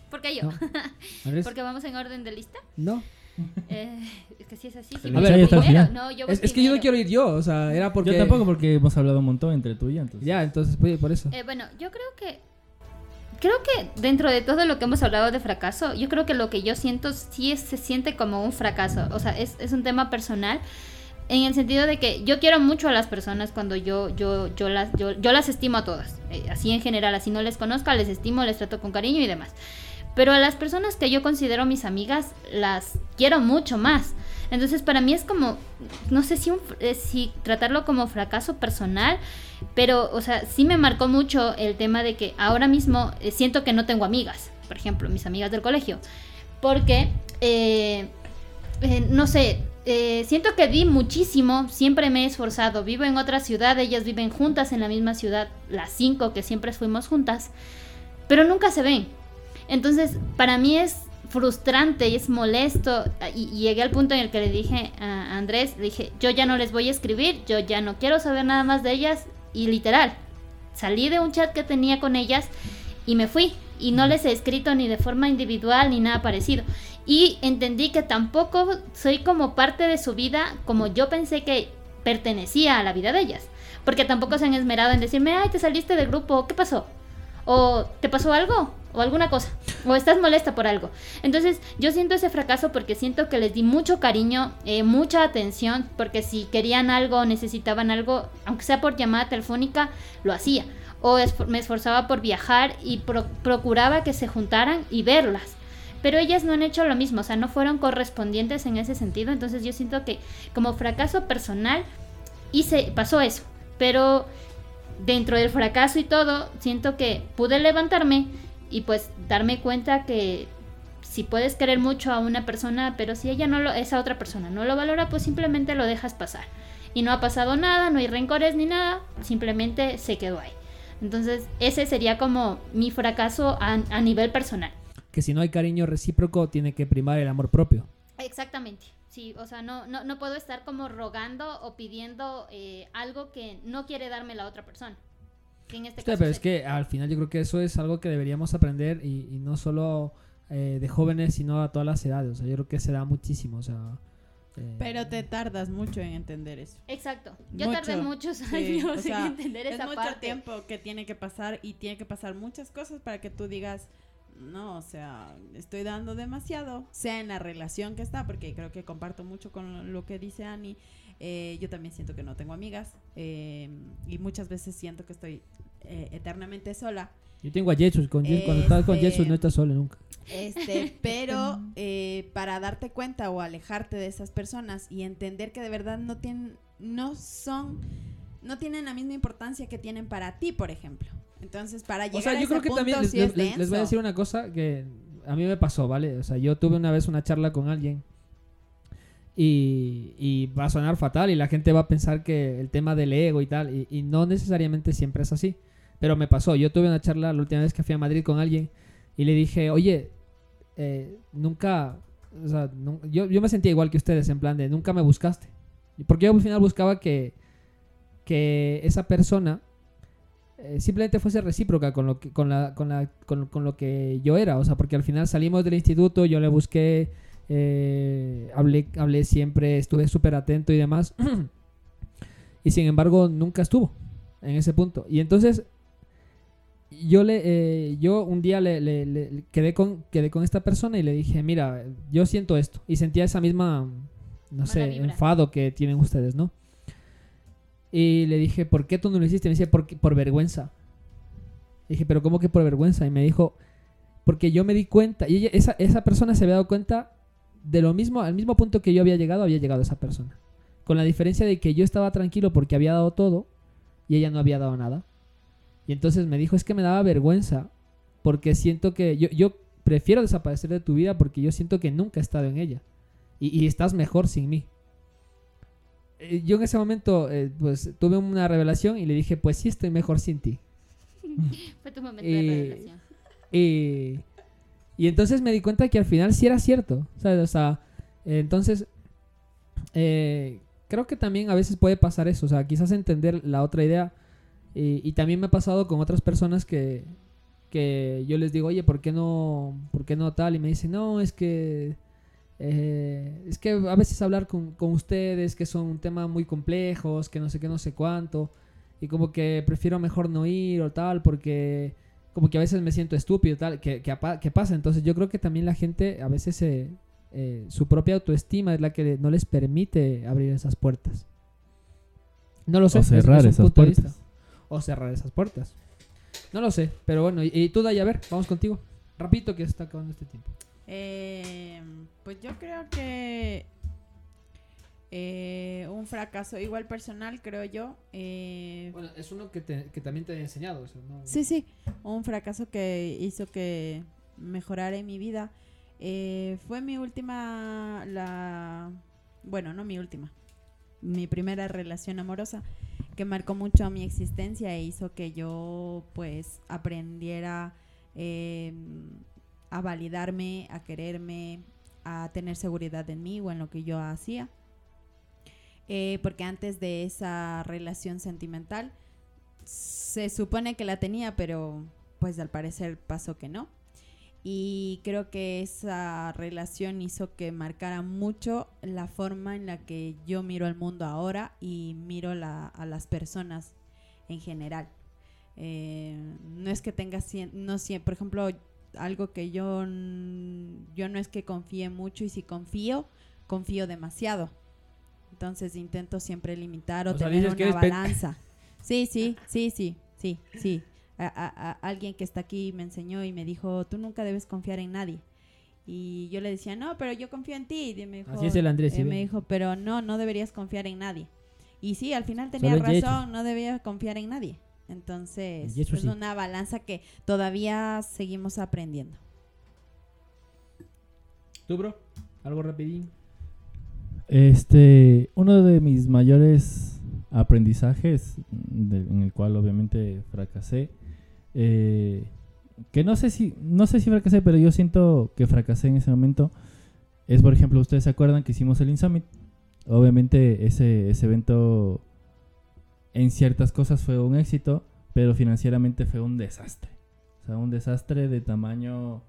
Speaker 7: ¿Por qué yo?
Speaker 10: No.
Speaker 7: ¿Porque vamos en orden de lista?
Speaker 10: No.
Speaker 7: Eh, que sí es así. voy
Speaker 8: está al
Speaker 7: primero. No, yo voy
Speaker 10: Es, es que yo no quiero ir yo, o sea, era porque...
Speaker 8: Yo tampoco porque hemos hablado un montón entre tú y yo, entonces.
Speaker 10: Ya, entonces, pues, por eso.
Speaker 7: Eh, bueno, yo creo que. Creo que dentro de todo lo que hemos hablado de fracaso, yo creo que lo que yo siento sí es- se siente como un fracaso. O sea, es, es un tema personal. En el sentido de que yo quiero mucho a las personas cuando yo, yo, yo, las, yo, yo las estimo a todas. Eh, así en general, así no les conozca, les estimo, les trato con cariño y demás. Pero a las personas que yo considero mis amigas, las quiero mucho más. Entonces para mí es como, no sé si, un, eh, si tratarlo como fracaso personal, pero, o sea, sí me marcó mucho el tema de que ahora mismo eh, siento que no tengo amigas, por ejemplo, mis amigas del colegio, porque, no sé, eh, siento que di muchísimo, siempre me he esforzado, vivo en otra ciudad, ellas viven juntas en la misma ciudad, las cinco que siempre fuimos juntas, pero nunca se ven. Entonces, para mí es frustrante y es molesto. Y, llegué al punto en el que le dije a Andrés, le dije, yo ya no les voy a escribir, yo ya no quiero saber nada más de ellas. Y literal, salí de un chat que tenía con ellas y me fui. Y no les he escrito ni de forma individual ni nada parecido. Y entendí que tampoco soy como parte de su vida como yo pensé que pertenecía a la vida de ellas. Porque tampoco se han esmerado en decirme, ay, te saliste del grupo, ¿qué pasó? o te pasó algo o alguna cosa. O estás molesta por algo entonces yo siento ese fracaso porque siento que les di mucho cariño eh, mucha atención porque si querían algo necesitaban algo aunque sea por llamada telefónica lo hacía. O me esforzaba por viajar y pro- procuraba que se juntaran y verlas pero ellas no han hecho lo mismo, o sea, no fueron correspondientes en ese sentido, entonces yo siento que como fracaso personal hice, pasó eso, pero dentro del fracaso y todo, siento que pude levantarme y pues darme cuenta que si puedes querer mucho a una persona, pero si ella no lo, esa otra persona no lo valora, pues simplemente lo dejas pasar. Y no ha pasado nada, no hay rencores ni nada, simplemente se quedó ahí. Entonces, ese sería como mi fracaso a, a nivel personal.
Speaker 10: Que si no hay cariño recíproco, tiene que primar el amor propio.
Speaker 7: Exactamente. Sí, o sea, no, no, no puedo estar como rogando o pidiendo eh, algo que no quiere darme la otra persona. Que en este
Speaker 10: Hostia,
Speaker 7: caso
Speaker 10: pero es que al final yo creo que eso es algo que deberíamos aprender y, y no solo eh, de jóvenes, sino a todas las edades. O sea, yo creo que se da muchísimo. O sea, eh,
Speaker 9: Pero te tardas mucho en entender eso.
Speaker 7: Exacto. Yo tardé muchos
Speaker 9: Sí,
Speaker 7: años
Speaker 9: o sea,
Speaker 7: en entender
Speaker 9: es
Speaker 7: esa
Speaker 9: mucho
Speaker 7: parte.
Speaker 9: tiempo que tiene que pasar y tiene que pasar muchas cosas para que tú digas, no, o sea, estoy dando demasiado, sea en la relación que está, porque creo que comparto mucho con lo que dice Ani. Eh, yo también siento que no tengo amigas eh, y muchas veces siento que estoy eh, eternamente sola.
Speaker 10: yo tengo a Jesus. Con Je- Cuando estás con
Speaker 9: Este-
Speaker 10: Jesus no estás solo nunca.
Speaker 9: Este, pero eh, para darte cuenta o alejarte de esas personas y entender que de verdad no tienen, no son, no tienen la misma importancia que tienen para ti, por ejemplo. Entonces, para llegar
Speaker 10: O sea,
Speaker 9: a
Speaker 10: yo
Speaker 9: ese
Speaker 10: creo que
Speaker 9: punto
Speaker 10: también les,
Speaker 9: sí
Speaker 10: les-
Speaker 9: es
Speaker 10: les- les voy a decir una cosa que a mí me pasó, ¿vale? O sea, yo tuve una vez una charla con alguien y, y va a sonar fatal y la gente va a pensar que el tema del ego y tal, y, y no necesariamente siempre es así. Pero me pasó, yo tuve una charla la última vez que fui a Madrid con alguien y le dije, oye, eh, nunca, o sea, yo, yo me sentía igual que ustedes, en plan de nunca me buscaste. Porque yo al final buscaba que, que esa persona eh, simplemente fuese recíproca con lo que con la, con, la, con, con lo que yo era. O sea porque al final salimos del instituto yo le busqué eh, hablé hablé siempre estuve súper atento y demás. Y sin embargo nunca estuvo en ese punto. Y entonces yo le eh, yo un día le, le- le- quedé con quedé con esta persona y le dije mira yo siento esto y sentía esa misma no sé
Speaker 7: vibra.
Speaker 10: enfado que tienen ustedes no y le dije, ¿por qué tú no lo hiciste? Me dice, por, por vergüenza. Le dije, ¿pero cómo que por vergüenza? Y me dijo, porque yo me di cuenta, y ella- esa, esa persona se había dado cuenta de lo mismo, al mismo punto que yo había llegado, había llegado esa persona. Con la diferencia de que yo estaba tranquilo porque había dado todo y ella no había dado nada. Y entonces me dijo, es que me daba vergüenza porque siento que yo, yo prefiero desaparecer de tu vida porque yo siento que nunca he estado en ella. Y, y estás mejor sin mí. Eh, Yo en ese momento eh, pues tuve una revelación y le dije, pues sí estoy mejor sin ti.
Speaker 7: Fue tu momento de revelación.
Speaker 10: y, y entonces me di cuenta que al final sí era cierto. ¿sabes? O sea, entonces eh, creo que también a veces puede pasar eso. O sea, quizás entender la otra idea. Y, y también me ha pasado con otras personas que, que yo les digo, oye, ¿por qué no, por qué no tal? Y me dicen, no, es que eh, es que a veces hablar con, con ustedes que son un tema muy complejos, que no sé qué, no sé cuánto, y como que prefiero mejor no ir o tal, porque como que a veces me siento estúpido tal, que, que, que pasa. Entonces yo creo que también la gente a veces eh, eh, su propia autoestima es la que no les permite abrir esas puertas. No lo sé.
Speaker 8: O
Speaker 10: es- es
Speaker 8: cerrar esas puertas.
Speaker 10: O cerrar esas puertas. No lo sé, pero bueno, y, y tú Day, a ver, vamos contigo. Rapidito que está acabando este tiempo.
Speaker 9: Eh, pues yo creo que eh, un fracaso igual personal, creo yo. eh,
Speaker 10: Bueno, es uno que, te- que también te he enseñado eso, ¿no?
Speaker 9: Sí, sí, un fracaso que hizo que mejorara en mi vida. Eh, fue mi última, la, bueno, no mi última, mi primera relación amorosa que marcó mucho mi existencia e hizo que yo pues aprendiera eh, a validarme, a quererme, a tener seguridad en mí o en lo que yo hacía. Eh, porque antes de esa relación sentimental se supone que la tenía, pero pues al parecer pasó que no. Y creo que esa relación hizo que marcara mucho la forma en la que yo miro el mundo ahora y miro a las personas en general. Eh, no es que tenga, no por ejemplo, algo que yo, yo no es que confíe mucho y si confío, confío demasiado. Entonces intento siempre limitar o, tener una balanza. Sí, sí, sí, sí, sí, sí. A, a- a- alguien que está aquí me enseñó y me dijo, tú nunca debes confiar en nadie. Y yo le decía, no, pero yo confío en ti. Y me dijo,
Speaker 10: Así es el Andrés, sí
Speaker 9: eh, me dijo, pero no, no deberías confiar en nadie. Y sí, al final tenía
Speaker 10: Solo
Speaker 9: razón, no debía confiar en nadie. Entonces, es
Speaker 10: sí.
Speaker 9: una balanza que todavía seguimos aprendiendo.
Speaker 10: ¿Tú, bro? Algo rapidín.
Speaker 8: Este, uno de mis mayores aprendizajes, de- en el cual obviamente fracasé, eh, que no sé si, no sé si fracasé, pero yo siento que fracasé en ese momento, es por ejemplo, ustedes se acuerdan que hicimos el Insummit, obviamente ese, ese evento en ciertas cosas fue un éxito, pero financieramente fue un desastre, o sea, un desastre de tamaño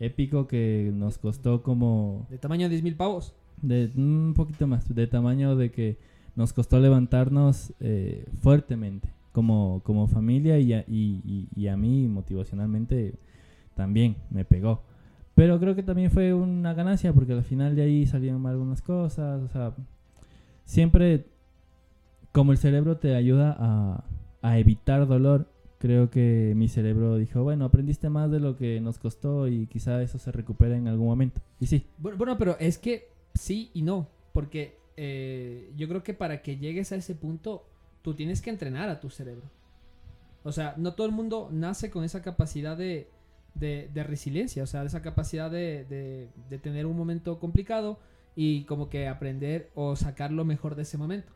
Speaker 8: épico que nos costó como
Speaker 10: De tamaño de 10.000 pavos.
Speaker 8: de un poquito más, de tamaño de que nos costó levantarnos eh, fuertemente como, como familia y a, y, y- y a mí motivacionalmente también me pegó. Pero creo que también fue una ganancia porque al final de ahí salieron algunas cosas, o sea, siempre como el cerebro te ayuda a, evitar dolor, creo que mi cerebro dijo, bueno, aprendiste más de lo que nos costó y quizá eso se recupere en algún momento. Y sí,
Speaker 10: Bueno, pero es que sí y no. Porque eh, yo creo que para que llegues a ese punto, tú tienes que entrenar a tu cerebro. O sea, no todo el mundo nace con esa capacidad de, resiliencia, o sea, esa capacidad de- de tener un momento complicado y como que aprender o sacar lo mejor de ese momento.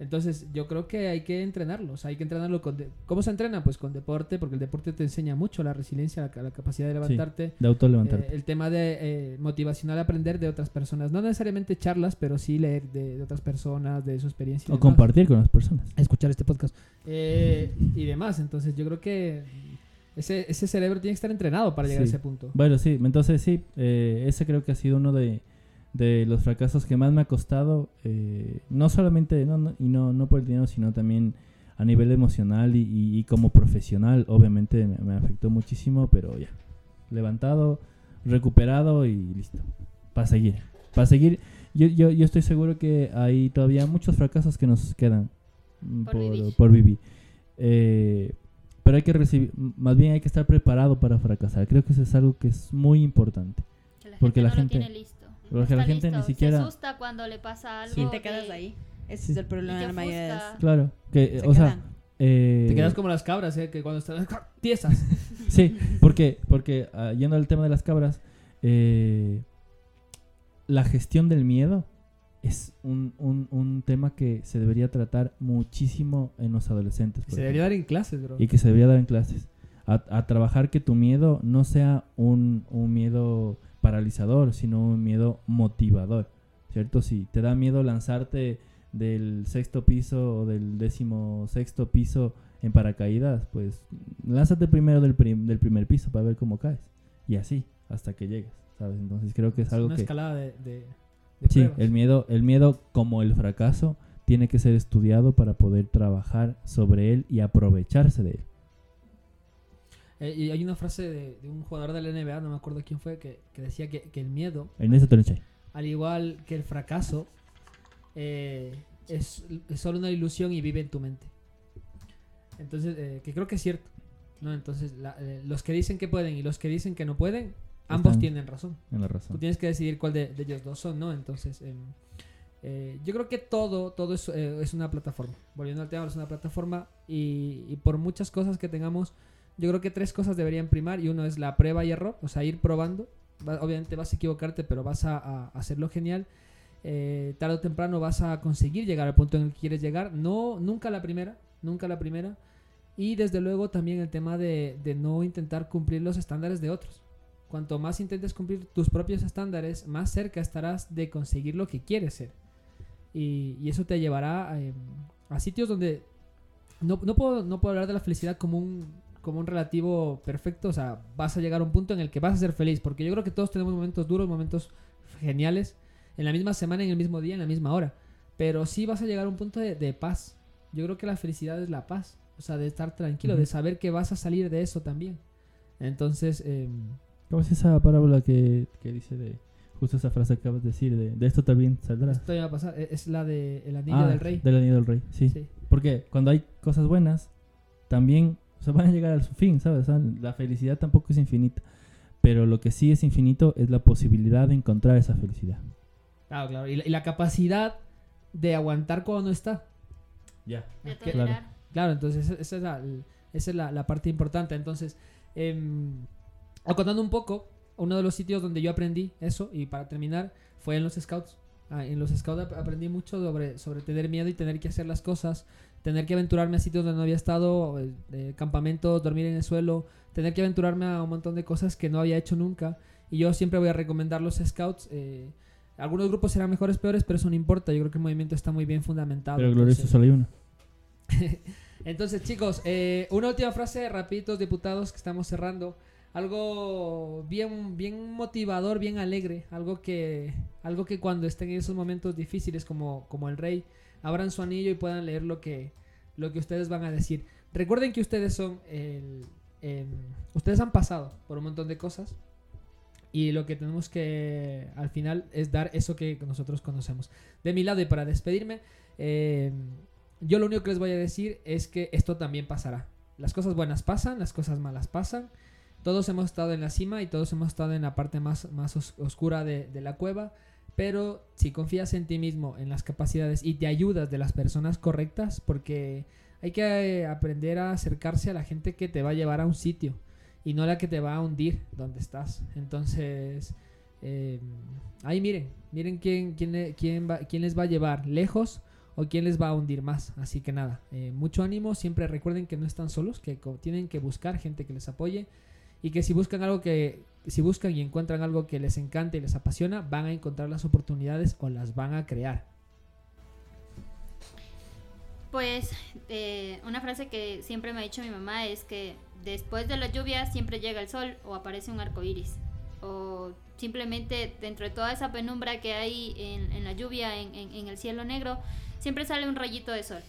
Speaker 10: Entonces, yo creo que hay que entrenarlo, o sea, hay que entrenarlo con... de- ¿Cómo se entrena? Pues con deporte, porque el deporte te enseña mucho la resiliencia, la, la capacidad de
Speaker 8: Sí,
Speaker 10: levantarte.
Speaker 8: de autolevantarte.
Speaker 10: Eh, el tema de eh, motivacional aprender de otras personas, no necesariamente charlas, pero sí leer de, de otras personas, de su experiencia.
Speaker 8: o
Speaker 10: demás.
Speaker 8: compartir con las personas.
Speaker 10: Escuchar este podcast. Eh, y demás, entonces yo creo que ese, ese cerebro tiene que estar entrenado para llegar a ese punto.
Speaker 8: Bueno, sí, entonces sí, eh, ese creo que ha sido uno de, de los fracasos que más me ha costado, eh, no solamente, no, no- y no, no por el dinero, sino también a nivel emocional y, y- y como profesional, obviamente me, me afectó muchísimo, pero ya, levantado, recuperado y listo, para seguir, para seguir. Yo, yo, yo estoy seguro que hay todavía muchos fracasos que nos quedan mm,
Speaker 7: Por
Speaker 8: por,
Speaker 7: vivir.
Speaker 8: por vivir. Eh, pero hay que recibir, más bien hay que estar preparado para fracasar. Creo que eso es algo que es muy importante.
Speaker 7: Que la
Speaker 8: porque
Speaker 7: gente
Speaker 8: la
Speaker 7: no lo
Speaker 8: gente,
Speaker 7: tiene listo.
Speaker 8: Porque la gente ni siquiera,
Speaker 7: Se asusta cuando le pasa algo.
Speaker 8: Sí.
Speaker 9: Y te quedas ahí. Ese
Speaker 8: Sí.
Speaker 9: es el problema de la mayoría de las-
Speaker 8: claro, que,
Speaker 9: Se
Speaker 8: o sea, eh,
Speaker 10: Te quedas como las cabras, ¿eh? que cuando estás tiesas.
Speaker 8: Sí, porque, porque ah, yendo al tema de las cabras, eh, la gestión del miedo es un, un, un tema que se debería tratar muchísimo en los adolescentes.
Speaker 10: Se debería dar en clases, bro.
Speaker 8: y que se debería dar en clases. A, a trabajar que tu miedo no sea un, un miedo paralizador, sino un miedo motivador, ¿cierto? Si te da miedo lanzarte del sexto piso o del décimo sexto piso en paracaídas, pues lánzate primero del, prim- del primer piso para ver cómo caes. Y así, hasta que llegues. ¿sabes? Entonces creo que es algo
Speaker 10: Una
Speaker 8: que...
Speaker 10: escalada de, de- de
Speaker 8: Sí,
Speaker 10: pruebas.
Speaker 8: el miedo, el miedo como el fracaso tiene que ser estudiado para poder trabajar sobre él y aprovecharse de él.
Speaker 10: Eh, y hay una frase de, de un jugador de la NBA, no me acuerdo quién fue, que, que decía que, que el miedo, al igual que el fracaso, eh, es, es solo una ilusión y vive en tu mente. Entonces, eh, que creo que es cierto. ¿no? Entonces, la- eh, los que dicen que pueden y los que dicen que no pueden, ambos
Speaker 8: Están
Speaker 10: tienen razón.
Speaker 8: en la razón.
Speaker 10: Tú tienes que decidir cuál de, de ellos dos son, ¿no? Entonces, em, eh, yo creo que todo, todo es, eh, es una plataforma. Volviendo al tema, es una plataforma y, y por muchas cosas que tengamos, yo creo que tres cosas deberían primar y uno es la prueba y error, o sea, ir probando. Obviamente vas a equivocarte, pero vas a, hacerlo genial. Eh, tarde o temprano vas a conseguir llegar al punto en el que quieres llegar. No, nunca la primera, nunca la primera. Y desde luego también el tema de, no intentar cumplir los estándares de otros. Cuanto más intentes cumplir tus propios estándares, más cerca estarás de conseguir lo que quieres ser. Y, y eso te llevará a, em, a sitios donde no, no puedo, no puedo hablar de la felicidad como un, como un relativo perfecto. O sea, vas a llegar a un punto en el que vas a ser feliz. Porque yo creo que todos tenemos momentos duros, momentos geniales, en la misma semana, en el mismo día, en la misma hora. Pero sí vas a llegar a un punto de, de paz. Yo creo que la felicidad es la paz. O sea, de estar tranquilo, de saber que vas a salir de eso también. Entonces, em,
Speaker 8: ¿Cómo es esa parábola que, que dice de justo esa frase que acabas de decir de, de esto también saldrás?
Speaker 10: esto ya va a pasar. E- Es la de El Anillo
Speaker 8: Ah,
Speaker 10: del Rey.
Speaker 8: Del anillo del rey, sí.
Speaker 10: Sí.
Speaker 8: Porque cuando hay cosas buenas, también o sea, van a llegar a su fin, ¿sabes? O sea, la felicidad tampoco es infinita. Pero lo que sí es infinito es la posibilidad de encontrar esa felicidad.
Speaker 10: Claro, claro. Y la, y la capacidad de aguantar cuando no está.
Speaker 8: Ya.
Speaker 10: Que-
Speaker 7: tolerar.
Speaker 10: Claro, entonces esa- esa es la, esa es la, la parte importante. Entonces, em, acotando un poco, uno de los sitios donde yo aprendí eso, y para terminar, fue en los scouts. Ah, en los scouts ap- aprendí mucho sobre, sobre tener miedo y tener que hacer las cosas, tener que aventurarme a sitios donde no había estado, eh, eh, campamentos, dormir en el suelo, tener que aventurarme a un montón de cosas que no había hecho nunca. Y yo siempre voy a recomendar los scouts. eh, algunos grupos serán mejores, peores, pero eso no importa. Yo creo que el movimiento está muy bien fundamentado.
Speaker 8: Pero glorioso solo hay uno.
Speaker 10: entonces, chicos, eh, una última frase, rapiditos, diputados, que estamos cerrando. Algo bien, bien motivador, bien alegre. Algo que, algo que cuando estén en esos momentos difíciles como, como el rey, abran su anillo y puedan leer lo que, lo que ustedes van a decir. Recuerden que ustedes son ustedes han pasado por un montón de cosas. Y lo que tenemos que al final es dar eso que nosotros conocemos. De mi lado y para despedirme, eh, yo lo único que les voy a decir es que esto también pasará. Las cosas buenas pasan, las cosas malas pasan. Todos hemos estado en la cima y todos hemos estado en la parte más, más os- oscura de la cueva. Pero si confías en ti mismo, en las capacidades y te ayudas de las personas correctas, porque hay que eh, aprender a acercarse a la gente que te va a llevar a un sitio y no la que te va a hundir donde estás. Entonces, eh, ahí miren, miren quién, quién, quién, quién les va a llevar lejos o quién les va a hundir más. Así que nada, eh, mucho ánimo, siempre recuerden que no están solos, que tienen que buscar gente que les apoye y que si buscan algo que, si buscan y encuentran algo que les encanta y les apasiona, van a encontrar las oportunidades o las van a crear.
Speaker 7: Pues eh, una frase que siempre me ha dicho mi mamá es que después de la lluvia siempre llega el sol o aparece un arco iris. O simplemente dentro de toda esa penumbra que hay en, la lluvia, en el cielo negro, siempre sale un rayito de sol.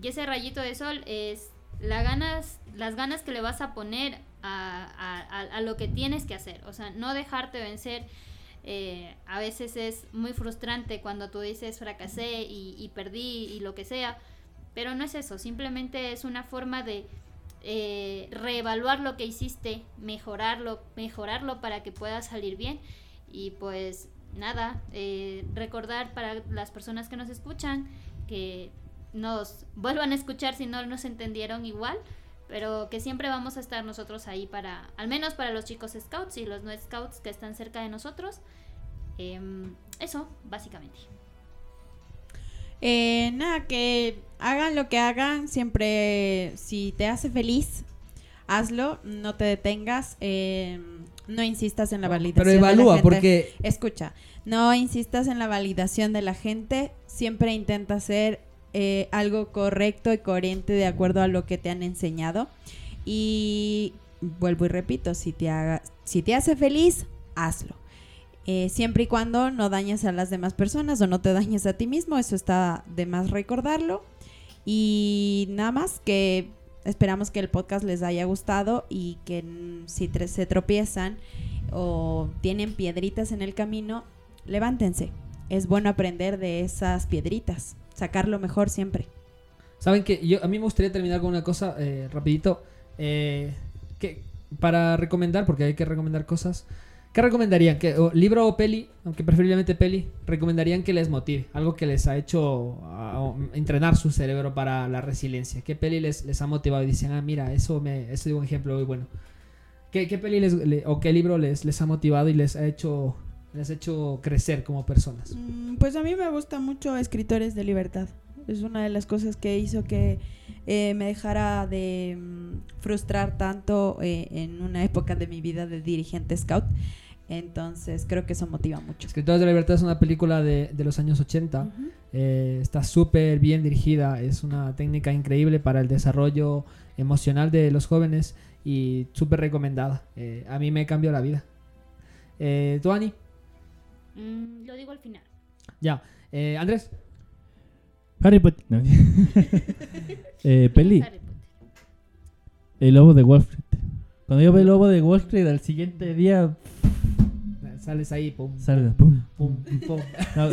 Speaker 7: Y ese rayito de sol es la ganas, las ganas que le vas a poner a, lo que tienes que hacer. O sea, no dejarte vencer. Eh, a veces es muy frustrante cuando tú dices fracasé y, y perdí y lo que sea. Pero no es eso, simplemente es una forma de eh, reevaluar lo que hiciste, mejorarlo, mejorarlo para que pueda salir bien. Y pues nada, eh, recordar para las personas que nos escuchan que nos vuelvan a escuchar si no nos entendieron igual, pero que siempre vamos a estar nosotros ahí para, al menos para los chicos scouts y los no scouts que están cerca de nosotros. Em, eso, básicamente.
Speaker 9: Eh, nada, que hagan lo que hagan, siempre si te hace feliz, hazlo, no te detengas, eh, no insistas en la validación. de la
Speaker 10: evalúa,
Speaker 9: gente.
Speaker 10: porque-
Speaker 9: Escucha, no insistas en la validación de la gente, siempre intenta hacer eh, algo correcto y coherente de acuerdo a lo que te han enseñado. Y vuelvo y repito, si te, haga, si te hace feliz, hazlo. eh, siempre y cuando no dañes a las demás personas o no te dañes a ti mismo, eso está de más recordarlo. Y nada más que esperamos que el podcast les haya gustado y que si se tropiezan o tienen piedritas en el camino, levántense. Es bueno aprender de esas piedritas, sacar lo mejor siempre.
Speaker 10: Saben que yo a mí me gustaría terminar con una cosa eh, rapidito eh, que para recomendar porque hay que recomendar cosas. ¿Qué recomendarían? ¿Qué, o libro o peli? Aunque preferiblemente peli. Recomendarían que les motive. Algo que les ha hecho entrenar su cerebro para la resiliencia. ¿Qué peli les, ha motivado? Y dicen, ah, mira, eso me eso es un ejemplo muy bueno. ¿Qué, peli les, le- o qué libro les ha motivado y les ha hecho les ha hecho crecer como personas?
Speaker 9: Mm, Pues a mí me gusta mucho Escritores de Libertad. Es una de las cosas que hizo que eh, me dejara de mm, frustrar tanto eh, en una época de mi vida de dirigente scout. Entonces creo que eso motiva mucho.
Speaker 10: Escritores de la Libertad es una película de, de los años 80. Eh, está súper bien dirigida. Es una técnica increíble para el desarrollo emocional de los jóvenes y súper recomendada. Eh, a mí me cambió la vida. Eh, ¿Tú, Ani?
Speaker 7: Mm, lo digo al final.
Speaker 10: Ya. Eh, Andrés.
Speaker 8: Harry Potter. No. eh, peli. El lobo de Wall Street. Cuando yo veo el lobo de Wall Street al siguiente día.
Speaker 10: Sales ahí, pum.
Speaker 8: Sales, pum.
Speaker 10: Pum, pum.
Speaker 8: No,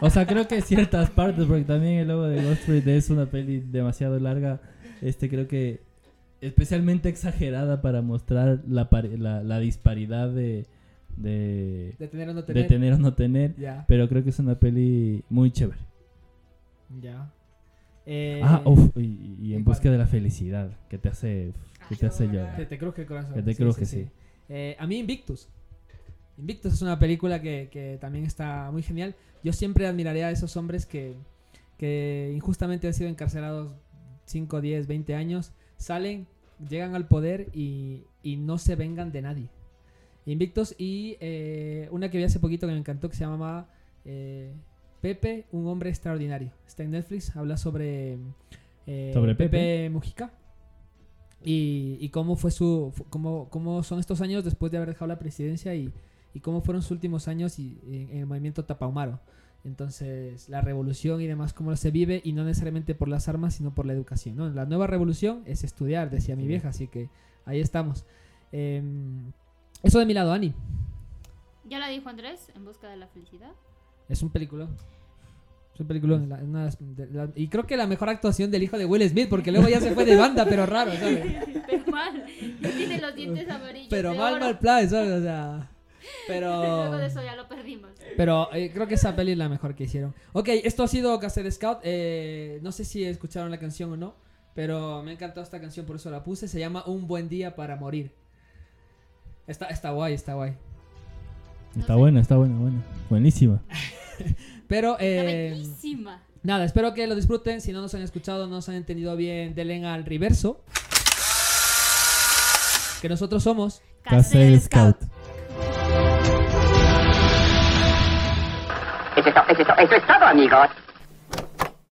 Speaker 8: o sea, creo que ciertas partes, porque también el lobo de Wall Street es una peli demasiado larga. Este, creo que especialmente exagerada para mostrar la, la, la disparidad de, de,
Speaker 10: De tener o no
Speaker 8: de
Speaker 10: tener.
Speaker 8: tener o no tener. Pero creo que es una peli muy chévere.
Speaker 10: Ya. Eh,
Speaker 8: Ah, uf, y, y en busca de la felicidad, que te hace, que te hace llorar.
Speaker 10: Te, te cruje el corazón.
Speaker 8: Que te
Speaker 10: Sí,
Speaker 8: cruje,
Speaker 10: sí,
Speaker 8: sí.
Speaker 10: Eh, a mí Invictus. Invictus es una película que, que también está muy genial. Yo siempre admiraré a esos hombres que, que injustamente han sido encarcelados 5, 10, 20 años. Salen, llegan al poder y, y no se vengan de nadie. Invictus y eh, una que vi hace poquito que me encantó que se llamaba eh, Pepe, un hombre extraordinario. Está en Netflix, habla sobre, eh,
Speaker 8: Sobre
Speaker 10: Pepe,
Speaker 8: Pepe.
Speaker 10: Mujica y, y cómo fue su cómo, cómo son estos años después de haber dejado la presidencia y, y cómo fueron sus últimos años y, en, el movimiento Tapahumaro. Entonces, la revolución y demás, cómo se vive, y no necesariamente por las armas, sino por la educación. ¿no? La nueva revolución es estudiar, decía mi vieja, así que ahí estamos. Em, eso de mi lado, Ani.
Speaker 7: Ya la dijo Andrés, en busca de la felicidad.
Speaker 10: Es un película. Es un película. y creo que la mejor actuación del hijo de Will Smith, porque luego ya se fue de banda, pero raro, ¿sabes?
Speaker 7: Pero mal. Tiene los dientes amarillos.
Speaker 10: Pero mal,
Speaker 7: oro.
Speaker 10: mal plan, ¿sabes? O sea. Pero.
Speaker 7: Luego de eso ya lo perdimos.
Speaker 10: Pero eh, creo que esa peli es la mejor que hicieron. Ok, esto ha sido Cassette Scout. Eh, no sé si escucharon la canción o no, pero me ha encantado esta canción, por eso la puse. Se llama Un buen día para morir. Está, está guay, está guay.
Speaker 8: Está buena, está buena, buena. Buenísima.
Speaker 10: Pero, eh,
Speaker 7: Bellísima.
Speaker 10: nada, espero que lo disfruten. Si no nos han escuchado, no nos han entendido bien, denle al reverso. Que nosotros somos
Speaker 8: Cassette Scout.
Speaker 14: Eso es, eso eso es todo, amigos.